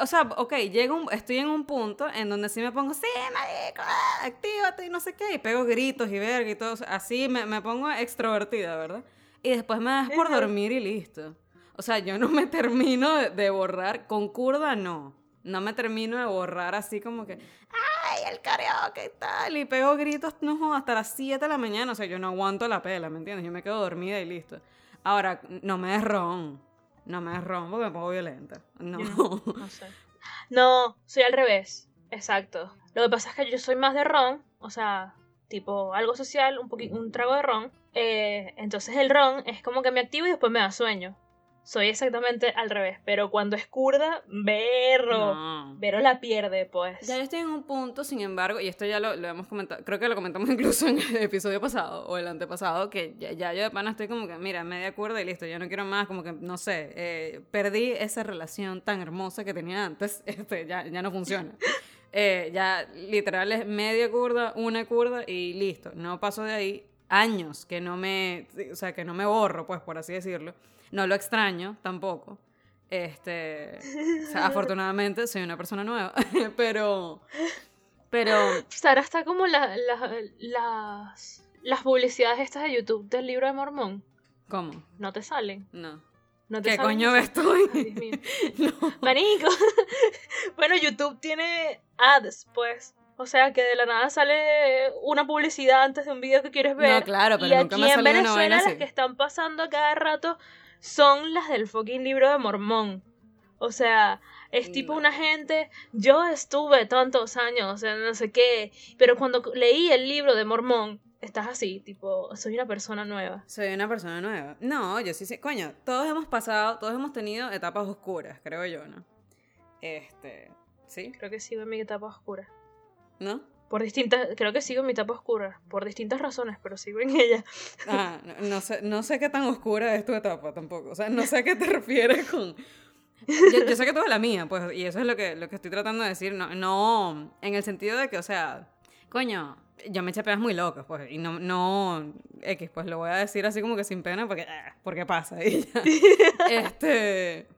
o sea, ok, llego estoy en un punto en donde sí me pongo, sí, marico, ah, actívate y no sé qué, y pego gritos y verga y todo, así me, me pongo extrovertida, ¿verdad? Y después me das por dormir y listo. O sea, yo no me termino de, de borrar, con curda no, no me termino de borrar así como que, ay, el karaoke y tal, y pego gritos, no hasta las 7 de la mañana, o sea, yo no aguanto la pela, ¿me entiendes? Yo me quedo dormida y listo. Ahora, no me des ron, no me des ron porque me pongo violenta, no. No sé. No, soy al revés. Exacto. Lo que pasa es que yo soy más de ron, o sea, tipo algo social, un, un trago de ron. eh, entonces el ron es como que me activo y después me da sueño. Soy exactamente al revés. Pero cuando es curda, berro. No. Vero la pierde, pues. Ya yo estoy en un punto, sin embargo, y esto ya lo, lo hemos comentado, creo que lo comentamos incluso en el episodio pasado o el antepasado, que ya, ya yo de pana estoy como que, mira, media cuerda y listo, ya no quiero más, como que, no sé, eh, perdí esa relación tan hermosa que tenía antes, este, ya, ya no funciona. Eh, ya literal es media curda, una curda y listo, no paso de ahí años que no me, o sea, que no me borro, pues, por así decirlo. No lo extraño tampoco. Este, o sea, afortunadamente soy una persona nueva, pero, pero, Sara está como la- la- las, las publicidades estas de YouTube del libro de Mormón. ¿cómo? No te salen. No. No te ¿Qué salen coño ves tú? No. Marico. bueno, YouTube tiene ads, pues. O sea, que de la nada sale una publicidad antes de un video que quieres ver. No, claro, pero y nunca aquí me en Venezuela las que están pasando a cada rato son las del fucking libro de Mormón. O sea, es tipo No. una gente, yo estuve tantos años en no sé qué, pero cuando leí el libro de Mormón, estás así, tipo, soy una persona nueva. Soy una persona nueva. No, yo sí sé. Coño, todos hemos pasado, todos hemos tenido etapas oscuras, creo yo, ¿no? Este. ¿Sí? Creo que en mi etapa oscura. ¿No? Por distintas, creo que sigo en mi etapa oscura, por distintas razones, pero sigo en ella. Ah, no, no sé, no sé qué tan oscura es tu etapa tampoco. O sea, no sé a qué te refieres con. Yo, yo sé que tú es la mía, pues, y eso es lo que, lo que estoy tratando de decir. No, no, en el sentido de que, o sea, coño, yo me eché pedas muy locas, pues, y no, no, X, pues lo voy a decir así como que sin pena, porque, ah, porque pasa, y ya. Este,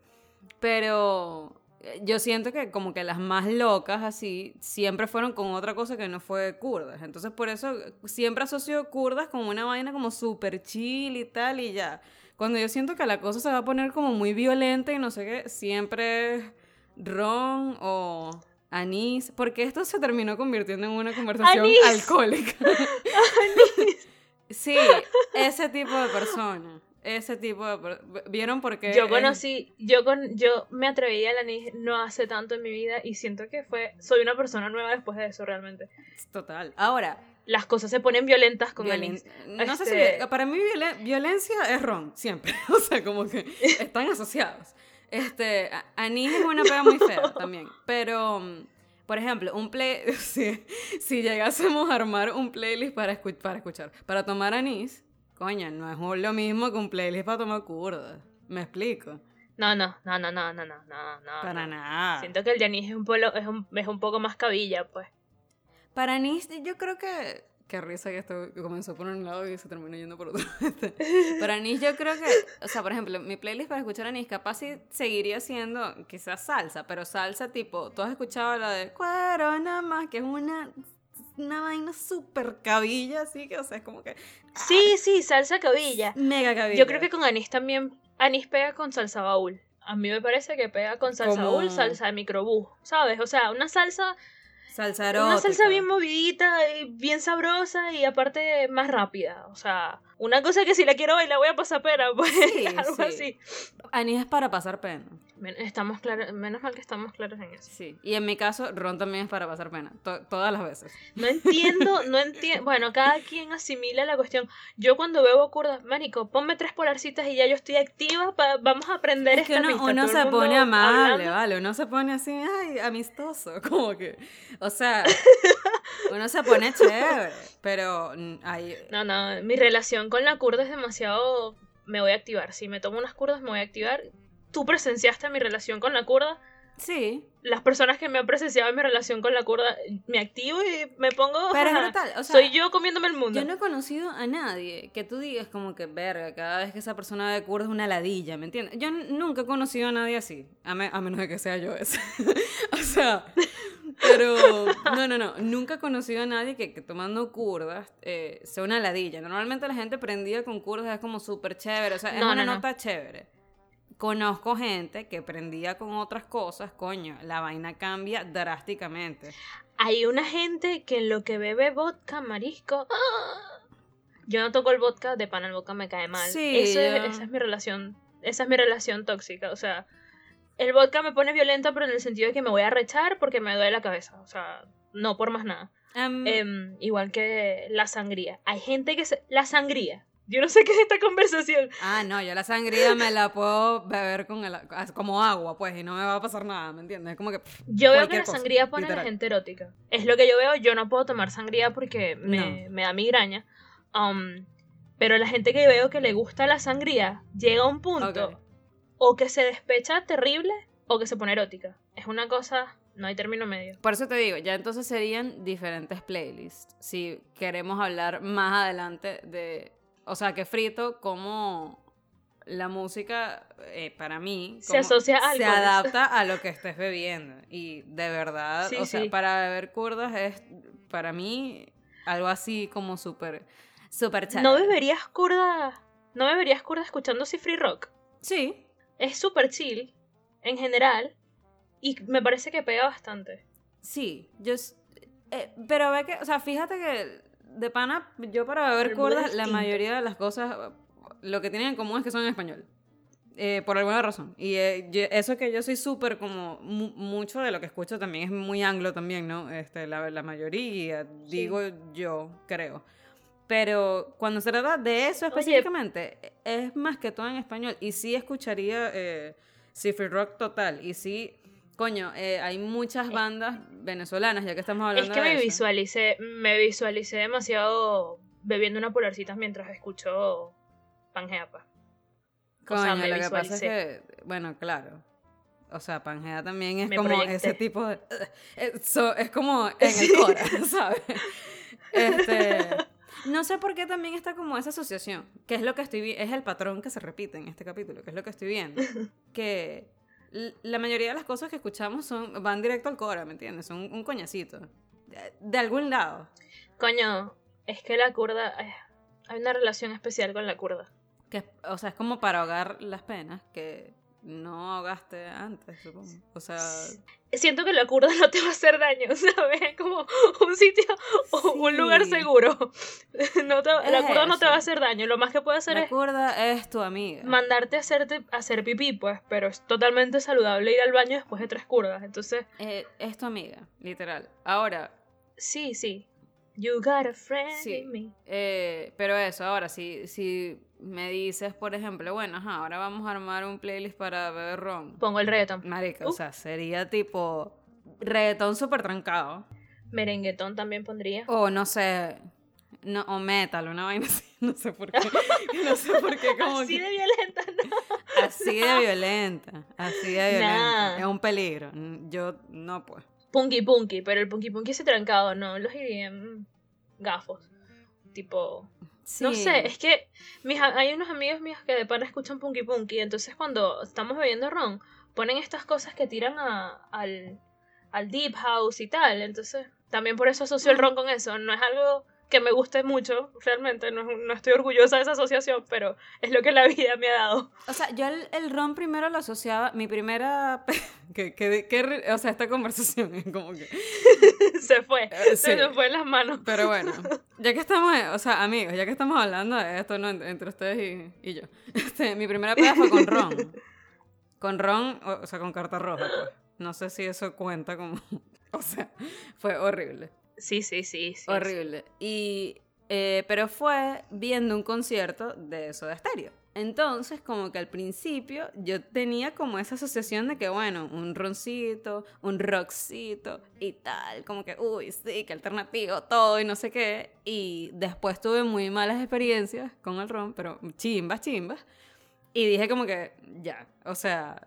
pero eh, yo siento que como que las más locas así siempre fueron con otra cosa que no fue kurdas. Entonces por eso siempre asocio kurdas con una vaina como súper chill y tal y ya. Cuando yo siento que la cosa se va a poner como muy violenta y no sé qué, siempre ron o anís, porque esto se terminó convirtiendo en una conversación Anís. alcohólica. Sí, ese tipo de persona. Ese tipo de ¿Vieron por qué? Yo conocí, yo con, yo me atreví al anís no hace tanto en mi vida y siento que fue, soy una persona nueva después de eso realmente. Total. Ahora, Las cosas se ponen violentas con violen- no sé Este- si para mí violen- violencia es ron, siempre. O sea, como que están asociados. Este, a- anís es una pega muy fea también. Pero, por ejemplo, un play, si, si llegásemos a armar un playlist para, escu- para escuchar, para tomar anís, coño, no es lo mismo que un playlist para tomar curda. ¿Me explico? No, no, no, no, no, no, no, no. Para nada. Siento que el Yanis es un, polo, es, un, es un poco más cabilla, pues. Para Anis, yo creo que. Qué risa que esto comenzó por un lado y se terminó yendo por otro. para Anis, yo creo que. O sea, por ejemplo, mi playlist para escuchar Anis, capaz sí seguiría siendo quizás salsa, pero salsa tipo. ¿Tú has escuchado la de Cuero nada más? Que es una una vaina súper cabilla, así que, o sea, es como que. Sí, sí, salsa cabilla. Mega cabilla. Yo creo que con anís también, anís pega con salsa baúl. A mí me parece que pega con salsa Como- baúl, salsa de microbús, ¿sabes? O sea, una salsa Salsa Una salsa erótica. bien movidita y bien sabrosa y aparte más rápida. O sea, una cosa que si la quiero bailar voy a pasar pena, pues Sí, algo sí. así. Anís es para pasar pena. Estamos claros, menos mal que estamos claros en eso. Sí. Y en mi caso, ron también es para pasar pena. to- todas las veces. No entiendo, no entiendo. Bueno, cada quien asimila la cuestión. Yo cuando bebo curda, marico, ponme tres polarcitas y ya yo estoy activa. vamos a aprender Es que esta uno, se pone amable, hablando. ¿vale? Uno se pone así, ay, amistoso, como que, o sea, uno se pone chévere, pero hay, No, no, mi relación con la curda es demasiado... Me voy a activar. Si me tomo unas curdas, me voy a activar. Tú presenciaste mi relación con la curda. Sí. Las personas que me han presenciado en mi relación con la kurda, me activo y me pongo... Pero es brutal, o sea, soy yo comiéndome el mundo. Yo no he conocido a nadie que tú digas como que, verga, cada vez que esa persona ve kurda es una ladilla, ¿me entiendes? Yo nunca he conocido a nadie así, a, me- a menos de que sea yo ese. o sea, pero no, no, no, nunca he conocido a nadie que, que tomando kurdas eh, sea una ladilla. Normalmente la gente prendida con kurdas es como súper chévere, o sea, es No, una no, no. nota chévere. Conozco gente que prendía con otras cosas, coño, la vaina cambia drásticamente. Hay una gente que en lo que bebe vodka, marisco... ¡ah! Yo no toco el vodka, de pan el vodka me cae mal. Sí, Eso es- yo- esa es mi relación. Esa es mi relación tóxica. O sea, el vodka me pone violenta, pero en el sentido de que me voy a rechar porque me duele la cabeza. O sea, no por más nada. Em, igual que la sangría. Hay gente que se... La sangría. Yo no sé qué es esta conversación. Ah, no, yo la sangría me la puedo beber con el, como agua, pues, y no me va a pasar nada, ¿me entiendes? Es como que... pff, Yo veo que la cosa, sangría pone a la literal. gente erótica. Es lo que yo veo. Yo no puedo tomar sangría porque me, me da migraña. Um, pero la gente que veo que le gusta la sangría llega a un punto Ok. o que se despecha terrible o que se pone erótica. Es una cosa, no hay término medio. Por eso te digo, ya entonces serían diferentes playlists. Si queremos hablar más adelante de... O sea, que frito, como la música, eh, para mí, Se asocia a se alcoholes. adapta a lo que estés bebiendo. Y de verdad, Sí, o sea, sí. para beber kurdas es, para mí, algo así como súper, súper chévere. No beberías curda, no beberías curda escuchando si free rock. Sí, Es súper chill en general y me parece que pega bastante. Sí, yo... eh, pero ve que, o sea, fíjate que de pana, yo para beber es curdas, la mayoría de las cosas, lo que tienen en común es que son en español. Eh, por alguna razón. Y eh, yo- eso que yo soy súper como, mu- mucho de lo que escucho también es muy anglo también, ¿no? Este, la, la mayoría, digo yo, creo. Pero cuando se trata de eso Oye. específicamente, es más que todo en español. Y sí escucharía eh, sí, free rock total. Y sí, coño, eh, hay muchas bandas venezolanas, ya que estamos hablando Es que de me eso. visualicé, me visualicé demasiado bebiendo una polarcitas mientras escucho Pangeapa. O sea, Coño, me lo que pasa es que, bueno, claro. O sea, Pangea también es Me como proyecté. ese tipo de... Eso, es como en el Cora, ¿sabes? Este, no sé por qué también está como esa asociación, que es lo que estoy es el patrón que se repite en este capítulo, que es lo que estoy viendo. Que la mayoría de las cosas que escuchamos son van directo al Cora, ¿me entiendes? Son un, un coñacito. De, de algún lado. Coño, es que la kurda, eh, hay una relación especial con la kurda. Que, o sea, es como para ahogar las penas que no ahogaste antes, supongo. O sea... Siento que la kurda no te va a hacer daño, ¿sabes? Como un sitio o un lugar Sí. seguro. No te- la Es kurda no te va a hacer daño. Lo más que puede hacer La es curda es tu amiga. mandarte a hacerte a hacer pipí, pues, pero es totalmente saludable ir al baño después de tres curdas. Entonces, Eh, es tu amiga, literal. Ahora, sí, sí. You got a friend Sí. in me. eh, pero eso, ahora, si, si me dices, por ejemplo, bueno, ajá, ahora vamos a armar un playlist para beber ron. Pongo el reggaetón. Marica, o Uh. sea, sería tipo reggaetón súper trancado. Merenguetón también pondría. O no sé, no, o metal, una vaina así. No sé por qué. No sé por qué, como Así que- de violenta, ¿no? Así de violenta. Así de violenta. Nah. Es un peligro. Yo, no, pues. Punky punky, pero el punky punky ese trancado, no, los IDM gafos. Tipo, no Sí. sé, es que mis, hay unos amigos míos que de pana escuchan punky punky, entonces cuando estamos bebiendo ron, ponen estas cosas que tiran a- al, al deep house y tal, entonces también por eso asocio el ron con eso, no es algo que me guste mucho, realmente, no, no estoy orgullosa de esa asociación, pero es lo que la vida me ha dado. O sea, yo el, el ron primero lo asociaba, mi primera, que, que, que o sea, esta conversación es como que, se fue, se sí. me fue en las manos. pero bueno, ya que estamos, eh, o sea, amigos, ya que estamos hablando de esto, ¿no? Entre, entre ustedes y, y yo, este, mi primera peda fue con ron, con ron, o, o sea, con carta roja, pues, no sé si eso cuenta como, o sea, fue horrible. Sí, sí, sí, sí. Horrible. Y, eh, pero fue viendo un concierto de Soda Stereo. Entonces, como que al principio yo tenía como esa asociación de que, bueno, un roncito, un rockcito y tal, como que, uy, sí, que alternativo, todo y no sé qué. Y después tuve muy malas experiencias con el ron, pero chimbas, chimbas. Y dije como que, ya, o sea,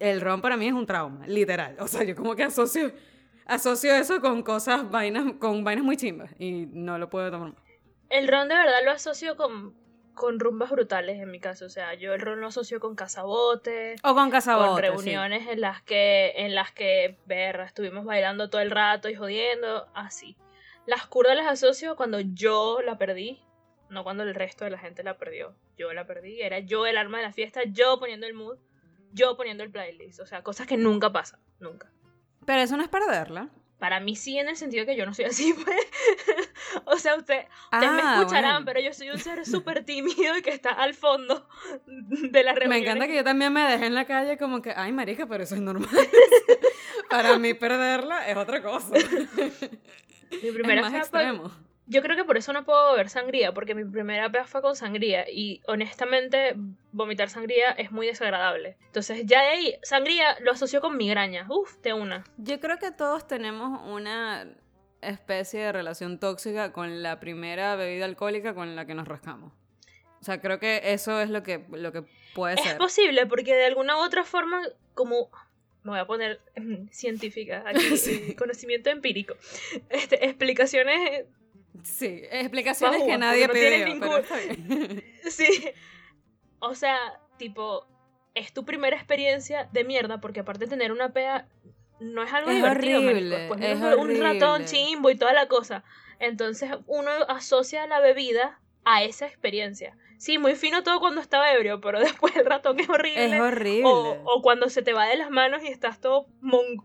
el ron para mí es un trauma, literal. O sea, yo como que asocio, asocio eso con cosas, vainas, con vainas muy chimbas y no lo puedo tomar. El ron de verdad lo asocio con, con rumbas brutales en mi caso. O sea, yo el ron lo asocio con cazabotes. O con cazabotes. Con reuniones en las que, en las que, ver, estuvimos bailando todo el rato y jodiendo, así. Las curdas las asocio cuando yo la perdí, no cuando el resto de la gente la perdió. Yo la perdí, era yo el alma de la fiesta, yo poniendo el mood, yo poniendo el playlist. O sea, cosas que nunca pasan, nunca. Pero eso no es perderla. Para mí sí, en el sentido de que yo no soy así, pues. o sea, usted, ustedes me Ah, escucharán, bueno. pero yo soy un ser súper tímido y que está al fondo de la reunión. Me encanta que yo también me dejé en la calle como que, ay, marica, pero eso es normal. Para mí perderla es otra cosa. Mi primera es más fue- extremo. Yo creo que por eso no puedo beber sangría, porque mi primera vez fue con sangría y honestamente vomitar sangría es muy desagradable. Entonces ya de ahí, sangría lo asocio con migraña. Uf, de una. Yo creo que todos tenemos una especie de relación tóxica con la primera bebida alcohólica con la que nos rascamos. O sea, creo que eso es lo que, lo que puede Es ser. posible, porque de alguna u otra forma, como me voy a poner científica aquí, Sí. conocimiento empírico, este, explicaciones Sí, explicaciones que nadie no pero. Sí. O sea, tipo, es tu primera experiencia de mierda, porque aparte de tener una pea, no es algo Es divertido, horrible, Después es un, ratón chimbo y toda la cosa. Entonces uno asocia la bebida a esa experiencia. Sí, muy fino todo cuando estaba ebrio, pero después el ratón es horrible. Es horrible. O, o cuando se te va de las manos y estás todo mon-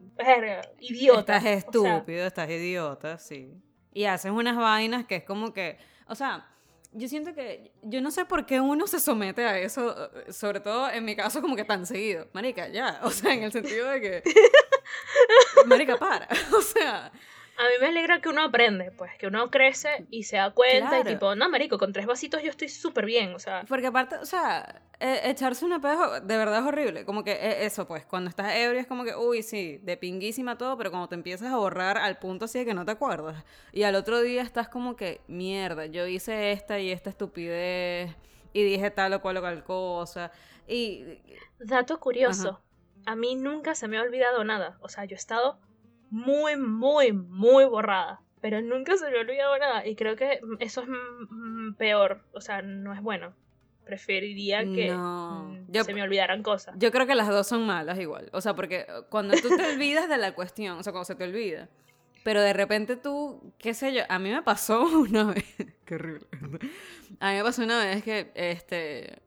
idiota. Estás O sea, estúpido, estás idiota, sí. Y haces unas vainas que es como que, o sea, yo siento que, yo no sé por qué uno se somete a eso, sobre todo en mi caso como que tan seguido. Marica, ya, o sea, en el sentido de que, marica, para, o sea, A mí me alegra que uno aprende, pues, que uno crece y se da cuenta Claro. y tipo, no, marico, con tres vasitos yo estoy súper bien, o sea, porque aparte, o sea, e- echarse una pejo de verdad es horrible, como que e- eso, pues, cuando estás ebrio es como que, uy, sí, de pinguísima todo, pero cuando te empiezas a borrar al punto así de que no te acuerdas, y al otro día estás como que, mierda, yo hice esta y esta estupidez, y dije tal o cual o cual cosa, y dato curioso, a mí nunca se me ha olvidado nada, o sea, yo he estado muy, muy, muy borrada, pero nunca se me ha olvidado nada y creo que eso es peor, o sea, no es bueno. Preferiría que No. mm, Yo- se me olvidaran cosas. Yo creo que las dos son malas igual. O sea, porque eh, cuando tú te olvidas de la cuestión, o sea, cuando se te olvida, pero de repente tú, qué sé yo, a mí me pasó una vez, qué horrible. A mí me pasó una vez que, este,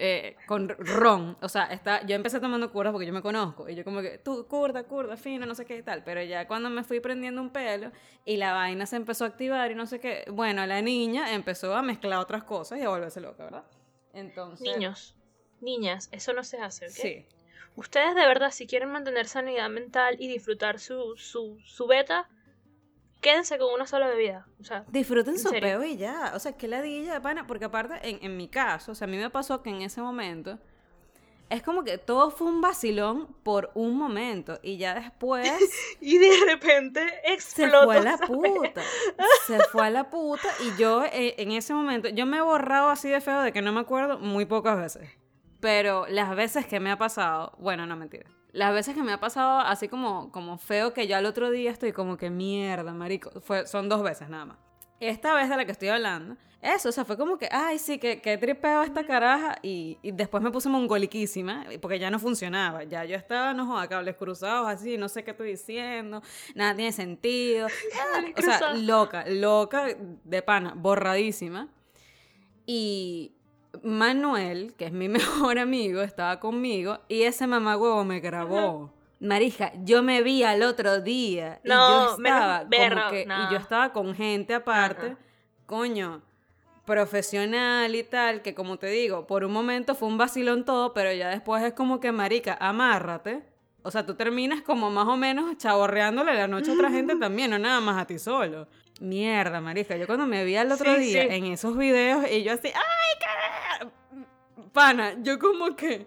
eh, con ron, o sea, está, yo empecé tomando curdas porque yo me conozco, y yo como que, tú, curda, curda, fina, no sé qué y tal, pero ya cuando me fui prendiendo un pelo y la vaina se empezó a activar y no sé qué, bueno, la niña empezó a mezclar otras cosas y a volverse loca, ¿verdad? Entonces... Niños, niñas, eso no se hace, ¿ok? Sí. Ustedes de verdad, si quieren mantener sanidad mental y disfrutar su, su, su beta, quédense con una sola bebida. O sea, Disfruten ¿En su peo y ya. O sea, qué ladilla de pana. Porque aparte, en, en mi caso, o sea, a mí me pasó que en ese momento. Es como que todo fue un vacilón por un momento. Y ya después y de repente se explotó. fue a la puta. Se fue a la puta. Y yo, eh, en ese momento, yo me he borrado así de feo de que no me acuerdo muy pocas veces. Pero las veces que me ha pasado, bueno, no mentira. Las veces que me ha pasado así como, como feo que ya al otro día estoy como que mierda, marico. Fue, son dos veces nada más. Esta vez de la que estoy hablando, eso, o sea, fue como que, ay, sí, que, que tripeo esta caraja. Y, y después me puse mongoliquísima, porque ya no funcionaba. Ya yo estaba, no joda, cables cruzados así, no sé qué estoy diciendo, nada tiene sentido. Cables o sea, loca, loca de pana, borradísima. Y Manuel, que es mi mejor amigo, estaba conmigo y ese mamagüevo me grabó. Marija, yo me vi al otro día y No, yo estaba como que- no. y yo estaba con gente aparte, coño, profesional y tal, que como te digo, por un momento fue un vacilón todo, pero ya después es como que marica, amárrate. O sea, tú terminas como más o menos chaborreándole la noche a otra gente también, no nada más a ti solo. Mierda, marica. Yo cuando me vi al otro Sí, día sí. en esos videos y yo así, ¡ay, cara! Pana, yo como que...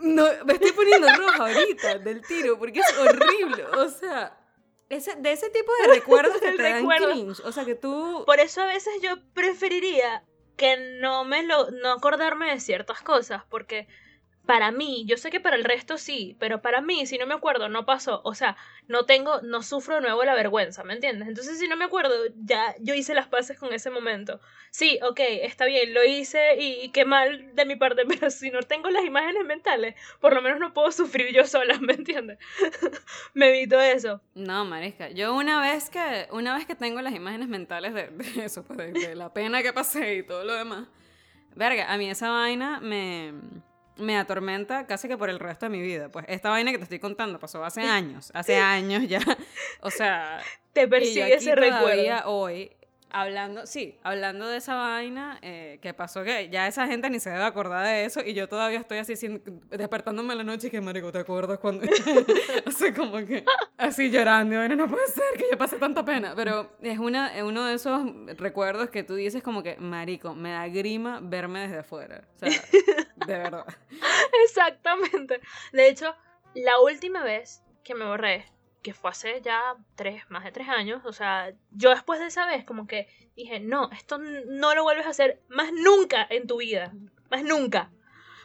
No, me estoy poniendo roja ahorita del tiro porque es horrible. O sea, ese, de ese tipo de recuerdos que te dan recuerdo. cringe. O sea, que tú... Por eso a veces yo preferiría que no me lo no acordarme de ciertas cosas porque para mí, yo sé que para el resto sí, pero para mí, si no me acuerdo, no pasó. O sea, no tengo, no sufro de nuevo la vergüenza, ¿me entiendes? Entonces, si no me acuerdo, ya yo hice las paces con ese momento. Sí, ok, está bien, lo hice y, qué mal de mi parte, pero si no tengo las imágenes mentales, por lo menos no puedo sufrir yo sola, ¿me entiendes? me evito eso. No, marisca, yo una vez que, una vez que tengo las imágenes mentales de, eso, pues, de la pena que pasé y todo lo demás, verga, a mí esa vaina me me atormenta casi que por el resto de mi vida. Pues esta vaina que te estoy contando pasó hace años, hace años ya. O sea, te persigue ese recuerdo. Hoy hablando, sí, hablando de esa vaina, eh, que pasó que ya esa gente ni se debe acordar de eso y yo todavía estoy así despertándome en la noche y que, marico, ¿te acuerdas cuando...? o sea, como que así llorando, bueno, no puede ser que yo pase tanta pena, pero es, una, es uno de esos recuerdos que tú dices como que, marico, me da grima verme desde afuera, o sea, de verdad. Exactamente. De hecho, la última vez que me borré que fue hace ya tres, más de tres años, o sea, yo después de esa vez como que dije, no, esto no lo vuelves a hacer más nunca en tu vida, más nunca.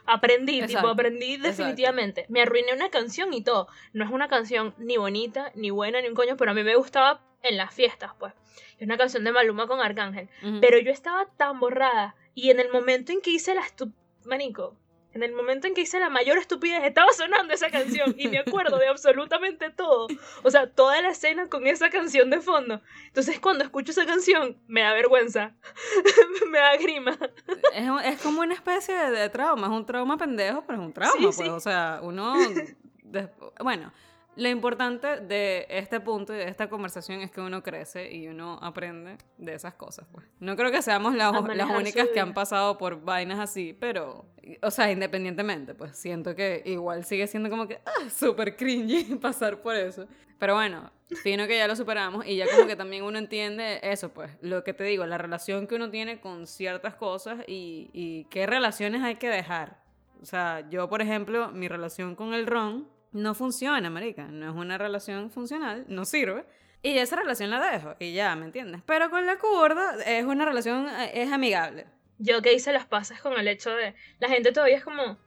Aprendí, tipo, aprendí definitivamente. Me arruiné una canción y todo. No es una canción ni bonita, ni buena, ni un coño, pero a mí me gustaba en las fiestas, pues. Es una canción de Maluma con Arcángel. Pero yo estaba tan borrada y en el momento en que hice la estu... Manico, en el momento en que hice la mayor estupidez, estaba sonando esa canción y me acuerdo de absolutamente todo. O sea, toda la escena con esa canción de fondo. Entonces, cuando escucho esa canción, me da vergüenza. me da grima. Es, es, como una especie de, trauma. Es un trauma pendejo, pero es un trauma, pues. O sea, uno. Bueno lo importante de este punto y de esta conversación es que uno crece y uno aprende de esas cosas. Pues. No creo que seamos las, las únicas que han pasado por vainas así, pero, o sea, independientemente, pues siento que igual sigue siendo como que ah, súper cringy pasar por eso. Pero bueno, fino que ya lo superamos y ya como que también uno entiende eso, pues, lo que te digo, la relación que uno tiene con ciertas cosas y, y qué relaciones hay que dejar. O sea, yo, por ejemplo, mi relación con el ron no funciona, marica. No es una relación funcional, no sirve. Y esa relación la dejo, y ya, ¿me entiendes? Pero con la curda es una relación, eh, es amigable. Yo que hice las pases con el hecho de... La gente todavía es como,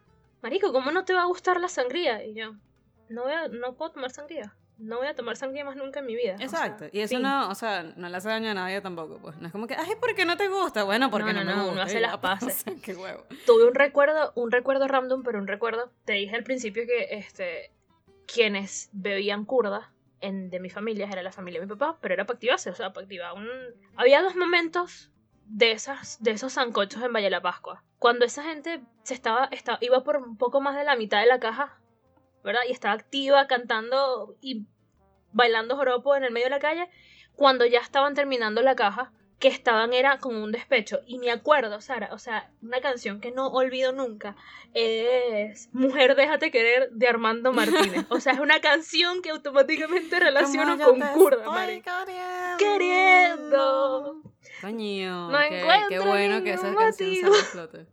marico, ¿cómo no te va a gustar la sangría? Y yo, no, voy a, no puedo tomar sangría. No voy a tomar sangría más nunca en mi vida. Exacto. y eso no, o sea, no le hace daño a nadie tampoco, pues. No es como que, ay, ¿por qué no te gusta? Bueno, porque no, no, no, no hace las pases. qué huevo. Tuve un recuerdo, un recuerdo random, pero un recuerdo, te dije al principio que, este, quienes bebían curda en, de mi familia era la familia de mi papá, pero era para activarse, o sea, para activar un... Había dos momentos de, esas, de esos zancochos en Valle de la Pascua. Cuando esa gente se estaba, estaba, iba por un poco más de la mitad de la caja, ¿verdad? Y estaba activa, cantando y bailando joropo en el medio de la calle. Cuando ya estaban terminando la caja, que estaban era como un despecho. Y me acuerdo, Sara, o sea, una canción que no olvido nunca es Mujer Déjate Querer de Armando Martínez. O sea, es una canción que automáticamente relaciono con Curda, Queriendo. Coño, no qué, qué bueno que esa canción se.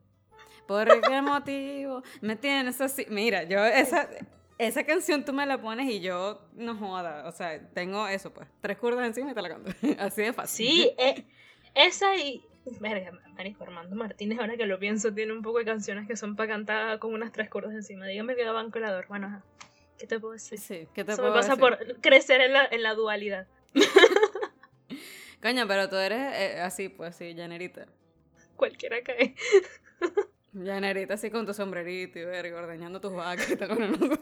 ¿Por qué motivo? Me tienes así. Mira, yo esa, esa canción tú me la pones y yo no joda. O sea, tengo eso, pues. Tres curdas encima y te la canto. Así de fácil. Sí, eh, esa y. Verga, Marico Armando Martínez, ahora que lo pienso, tiene un poco de canciones que son para cantar con unas tres curdas encima. Dígame que van colador. Bueno, ¿qué te puedo decir? Sí, ¿qué te Eso puedo me pasa por crecer en la, en la dualidad. Coño, pero tú eres eh, así, pues sí, llanerita. Cualquiera cae. Llanerita así con tu sombrerito y verga, ordeñando tus vacas y tal. No,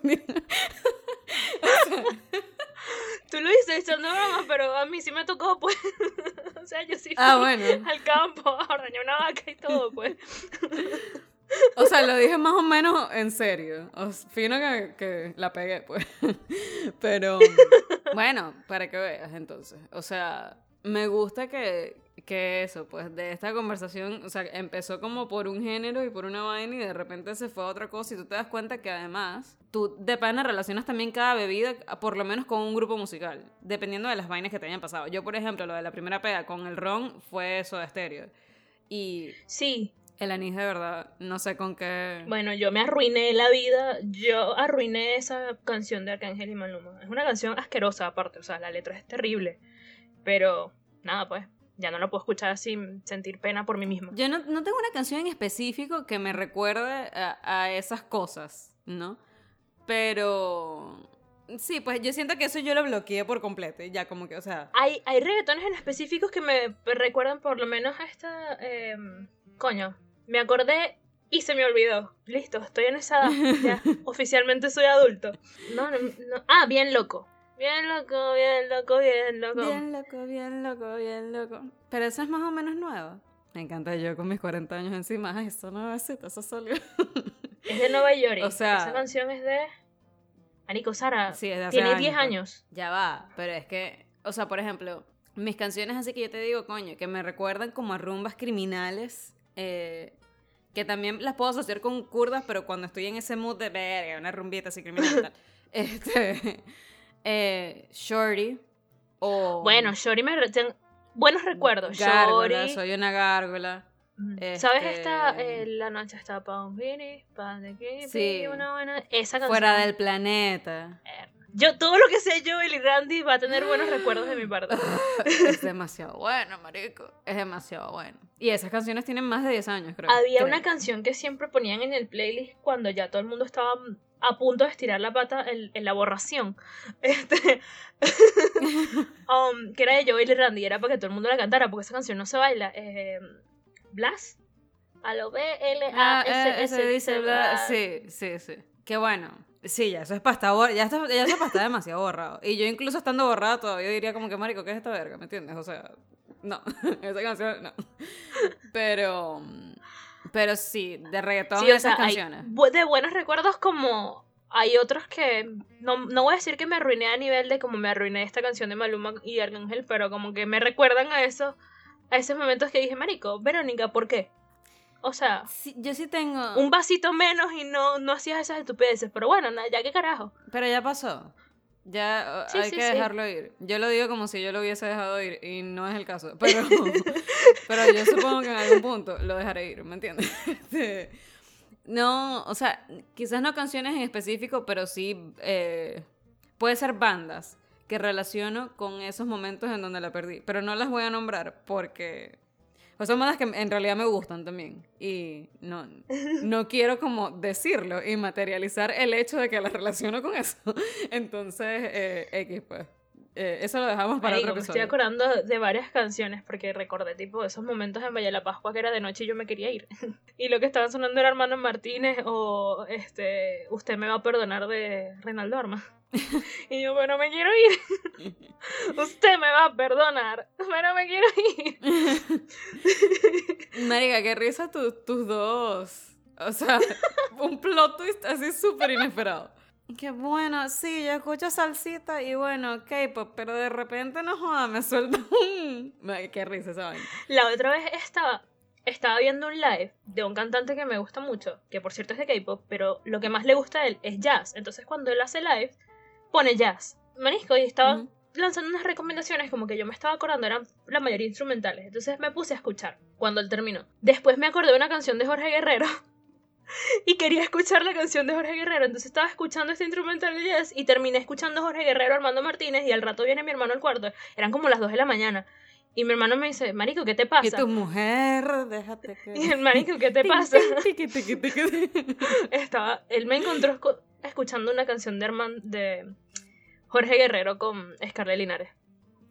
Tú lo dices echando broma, pero a mí sí me tocó, pues. o sea, yo sí ah, fui al campo a ordeñar una vaca y todo, pues. O sea, lo dije más o menos en serio. O, fino que, que la pegué, pues. Pero, bueno, para que veas entonces. O sea, me gusta que, que eso, pues de esta conversación, o sea, empezó como por un género y por una vaina y de repente se fue a otra cosa y tú te das cuenta que además tú de pana relacionas también cada bebida por lo menos con un grupo musical, dependiendo de las vainas que te hayan pasado. Yo, por ejemplo, lo de la primera pega con el ron fue eso de estéreo. Y... Sí. El anís de verdad, no sé con qué... Bueno, yo me arruiné la vida, yo arruiné esa canción de Arcángel y Maluma. Es una canción asquerosa aparte, o sea, la letra es terrible. Pero, nada, pues, ya no lo puedo escuchar sin sentir pena por mí misma. Yo no, no tengo una canción en específico que me recuerde a, a esas cosas, ¿no? Pero sí, pues yo siento que eso yo lo bloqueé por completo, ya como que, o sea... Hay, hay reggaetones en específicos que me recuerdan por lo menos a esta... em, coño, me acordé y se me olvidó. Listo, estoy en esa edad. Ya, oficialmente soy adulto. No, no, no. Ah, bien loco. Bien loco, bien loco, bien loco. Bien loco, bien loco, bien loco. Pero eso es más o menos nuevo. Me encanta yo con mis 40 años encima. Ay, eso nuevecito, eso salió. Es de Nueva York. O sea- Esa canción es de. Marico Sara. Sí, es de hace tiene años, 10 pues. años. Ya va, pero es que, o sea, por ejemplo, mis canciones así que yo te digo, coño, que me recuerdan como a rumbas criminales, eh, que también las puedo asociar con kurdas, pero cuando estoy en ese mood de verga, una rumbita así criminal tal. Este, eh, Shorty, o... Bueno, Shori me. ten- Buenos recuerdos. Gárgola, Shorty. soy una gárgola. Mm. ¿Sabes este- esta? Eh, la noche está pa' un vini, pa' de aquí, Sí. una buena. Esa canción. Fuera del planeta. Yo, todo lo que sé yo, y Randy va a tener buenos recuerdos de mi parte. es demasiado bueno, marico. Es demasiado bueno. Y esas canciones tienen más de 10 años, creo. Había Creo. una canción que siempre ponían en el playlist cuando ya todo el mundo estaba a punto de estirar la pata en, en la borración. Este, um, que era de Joel y Randy, era para que todo el mundo la cantara, porque esa canción no se baila. Eh, Blas. A lo B, L, A, Ah, S, eh, S, dice Sí, sí, sí. Qué bueno. Sí, ya eso es para estar bor- ya, está, ya eso es para estar demasiado borrado. Y yo incluso estando borrado todavía diría como que, marico, ¿qué es esta verga? ¿Me entiendes? O sea, no. Esa canción, no. Pero... Pero sí, de reggaetón Sí, o esas sea, canciones. de buenos recuerdos como hay otros que no, no voy a decir que me arruiné a nivel de como me arruiné esta canción de Maluma y Arcángel, pero como que me recuerdan a eso, a esos momentos que dije, marico, Verónica, ¿por qué? O sea, Sí, yo sí tengo... un vasito menos y no, no hacías esas estupideces, pero bueno, ya qué carajo. Pero ya pasó. Ya Sí, hay sí, que sí. dejarlo ir. Yo lo digo como si yo lo hubiese dejado ir y no es el caso. Pero, pero yo supongo que en algún punto lo dejaré ir, ¿me entiendes? Este, no, o sea, quizás no canciones en específico, pero sí eh, puede ser bandas que relaciono con esos momentos en donde la perdí. Pero no las voy a nombrar porque... O son bandas que en realidad me gustan también. Y no, no quiero como decirlo y materializar el hecho de que las relaciono con eso. Entonces, eh, X, pues. Eh, eso lo dejamos para otro me estoy episodio. acordando de varias canciones porque recordé tipo esos momentos en Valle de la Pascua que era de noche y yo me quería ir. y lo que estaban sonando era Hermano Martínez o este Usted me va a perdonar de Reinaldo Arma. y yo, bueno, me quiero ir. Usted me va a perdonar, pero me quiero ir. Marica, qué risa tu- tus dos. O sea, un plot twist así súper inesperado. Qué bueno, sí, yo escucho salsita y bueno, K-pop, pero de repente no joda, me suelta un. Qué risa esa vaina. La otra vez estaba, estaba viendo un live de un cantante que me gusta mucho, que por cierto es de K-pop, pero lo que más le gusta a él es jazz. Entonces cuando él hace live, pone jazz. Manisco, y estaba lanzando unas recomendaciones como que yo me estaba acordando, eran la mayoría instrumentales. Entonces me puse a escuchar cuando él terminó. Después me acordé de una canción de Jorge Guerrero. Y quería escuchar la canción de Jorge Guerrero, entonces estaba escuchando este instrumental de jazz y terminé escuchando Jorge Guerrero, Armando Martínez y al rato viene mi hermano al cuarto. Eran como las 2 de la mañana. Y mi hermano me dice, Marico, ¿qué te Y pasa? tu mujer, déjate que. Y el marico, ¿qué te pasa? Estaba, él me encontró escuchando una canción de Armand, de Jorge Guerrero con Scarlett Linares,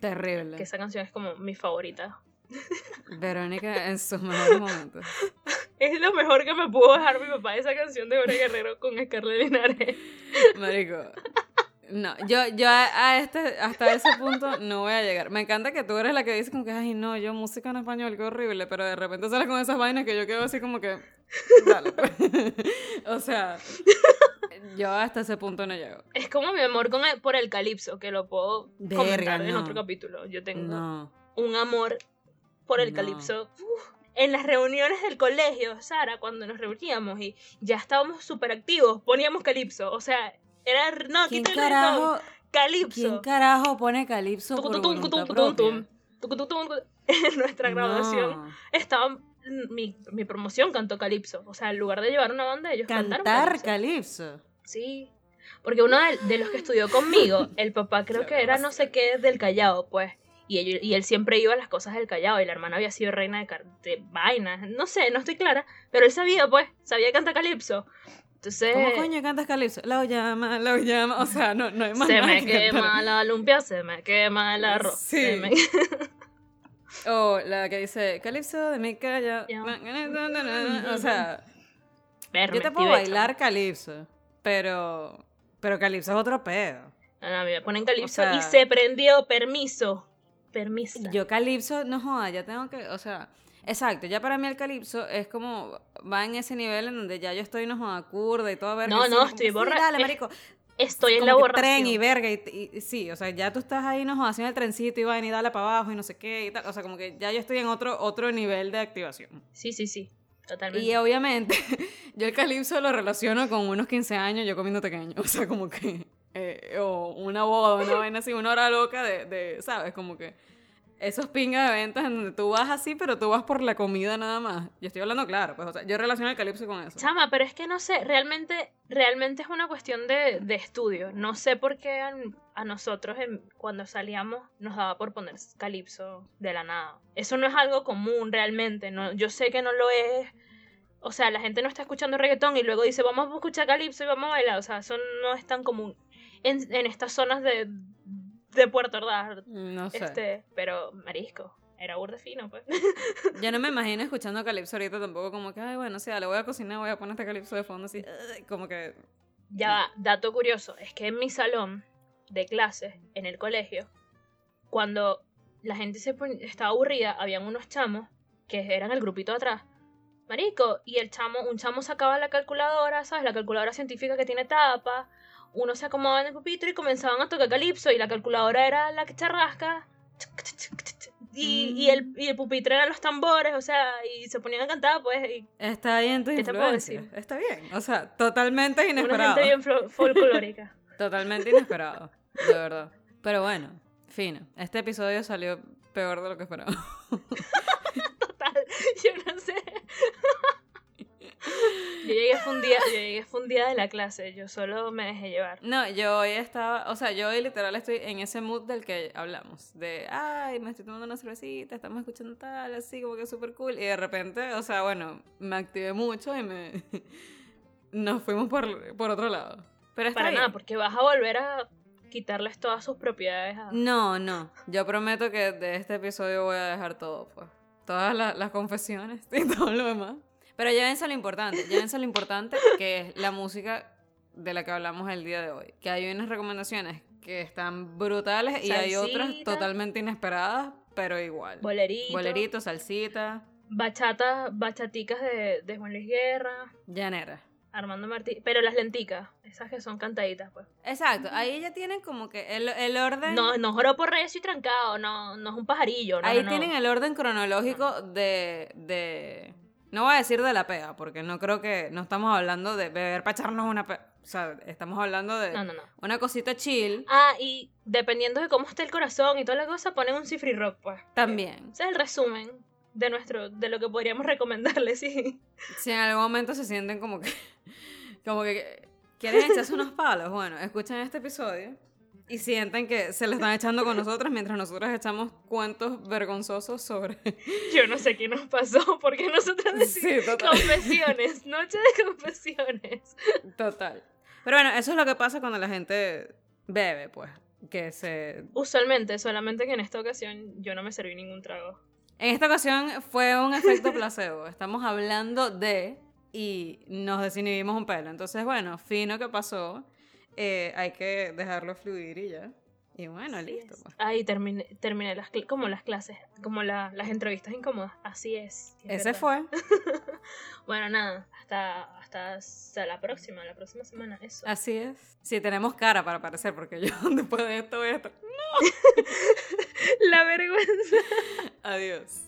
Terrible. que esa canción es como mi favorita. Verónica en sus mejores momentos. Es lo mejor que me pudo dejar mi papá esa canción de Jorge Guerrero con Scarlett Linares. Marico. No, yo, yo a, a este, hasta ese punto no voy a llegar. Me encanta que tú eres la que dice como que, ay, no, yo música en español, qué horrible, pero de repente sales con esas vainas que yo quedo así como que, dale, pues. o sea, yo hasta ese punto no llego. Es como mi amor con el- por el calipso, que lo puedo Verga, comentar en otro capítulo. Yo tengo No. un amor por el No. calipso. Uf. En las reuniones del colegio, Sara, cuando nos reuníamos y ya estábamos súper activos, poníamos calipso. O sea, era. No, ¿Quién carajo, Calipso. ¿quién carajo pone calipso por voluntad propia? En nuestra graduación No. Mi, mi promoción cantó calipso. O sea, en lugar de llevar una banda, ellos cantaron Cantar calipso. calipso. Sí. Porque uno de, de los que estudió conmigo, el papá creo que era no sé qué del Callao, pues. Y, ello- y él siempre iba a las cosas del Callao y la hermana había sido reina de, de vainas. No sé, no estoy clara. Pero él sabía, pues, sabía cantar calipso. Entonces, ¿Cómo coño cantas calipso? La llama, la llama. O sea, no, no hay más se nada me que cantar. quema la lumpia, se me quema el arroz. Sí. se me- O la que dice, calipso de mi calla. Ya. O sea, Verme, yo te puedo bailar calipso, pero, pero calipso es otro pedo. No, no, a me ponen calipso O sea- y se prendió, permiso. Permiso. Yo calipso, no joda, ya tengo que, o sea, exacto, ya para mí el calipso es como, va en ese nivel en donde ya yo estoy, no joda, curda y todo. No, y no, como, estoy sí, borra- Dale, es- marico. Estoy en la borración. tren y verga, y, y- sí, o sea, ya tú estás ahí, no haciendo el trencito y vaina y dale para abajo y no sé qué y tal, o sea, como que ya yo estoy en otro, otro nivel de activación. Sí, sí, sí. Totalmente. Y obviamente, yo el calipso lo relaciono con unos 15 años yo comiendo pequeño. O sea, como que. eh, o una boda, una vaina así, una hora loca de, de, ¿sabes? Como que. Esos pingas de ventas en donde tú vas así, pero tú vas por la comida nada más. Yo estoy hablando claro, pues, o sea, yo relaciono el calipso con eso. Chama, pero es que no sé, realmente, realmente es una cuestión de, de estudio. No sé por qué a, nosotros cuando salíamos nos daba por poner calipso de la nada. Eso no es algo común realmente. No, yo sé que no lo es. O sea, la gente no está escuchando reggaetón y luego dice, vamos a escuchar calipso y vamos a bailar. O sea, eso no es tan común en, en estas zonas de, de Puerto Ordaz. No sé. Este, pero marisco, era burda fino, pues. Yo no me imagino escuchando calipso ahorita tampoco, como que, ay, bueno, o sea, le voy a cocinar, voy a poner este calipso de fondo así, como que. Ya va, dato curioso, es que en mi salón de clases, en el colegio, cuando la gente se estaba aburrida, habían unos chamos que eran el grupito de atrás. Marico, y el chamo, un chamo sacaba la calculadora, ¿sabes? La calculadora científica que tiene tapa. Uno se acomodaba en el pupitre y comenzaban a tocar calipso y la calculadora era la que charrasca. Y, y, el, y el pupitre eran los tambores, o sea, y se ponían a cantar, pues, y Está ahí en tu ¿Qué te puedo decir? Está bien. O sea, totalmente una inesperado. gente bien folclórica. Totalmente inesperado, de verdad. Pero bueno, fino. Este episodio salió peor de lo que esperaba. Total, yo no sé. Yo llegué fundida, yo llegué fundida de la clase, yo solo me dejé llevar. No, yo hoy estaba, o sea, yo hoy literal estoy en ese mood del que hablamos, de, ay, me estoy tomando una cervecita, estamos escuchando tal, así como que súper cool, y de repente, o sea, bueno, me activé mucho y me... Nos fuimos por, por otro lado. Pero está Para bien. nada, porque vas a volver a quitarles todas sus propiedades a... No, no, yo prometo que de este episodio voy a dejar todo, pues. Todas la- las confesiones y todo lo demás. Pero llévense lo importante, llévense lo importante que es la música de la que hablamos el día de hoy. Que hay unas recomendaciones que están brutales y hay otras Salsita. totalmente inesperadas, pero igual. Bolerito, Bolerito, salsita, bachata, bachaticas de, de Juan Luis Guerra, llanera. Armando Martí, pero las lenticas, esas que son cantaditas, pues. Exacto, ahí ya tienen como que el, el orden... No, no joropo recio y trancado, no, no es un pajarillo, no, Ahí no, no. tienen el orden cronológico de, de... No voy a decir de la pega, porque no creo que... No estamos hablando de beber para echarnos una pega. O sea, estamos hablando de No, no, no. una cosita chill Ah, y dependiendo de cómo esté el corazón y toda la cosa, ponen un cifri rock, pues. también. Ese es el resumen de nuestro, de lo que podríamos recomendarles, sí. Si en algún momento se sienten como que... Como que quieren echarse unos palos, bueno, escuchen este episodio y sienten que se lo están echando con nosotros mientras nosotros echamos cuentos vergonzosos sobre... Yo no sé qué nos pasó, porque nosotros decimos Sí, confesiones, noche de confesiones. Total. Pero bueno, eso es lo que pasa cuando la gente bebe, pues. Que se Usualmente, solamente que en esta ocasión yo no me serví ningún trago. En esta ocasión fue un efecto placebo. Estamos hablando de y nos desinhibimos un pelo. Entonces, bueno, fino que pasó. Eh, hay que dejarlo fluir y ya. Y bueno, Así listo. es. pues. Ahí terminé, terminé las, como las clases, como la- las entrevistas incómodas. Así es. es Ese verdad. fue. Bueno, nada, hasta, hasta, hasta la próxima, la próxima semana. Eso. Así es. Si tenemos cara para aparecer, porque yo después de esto voy a estar. La vergüenza. Adiós.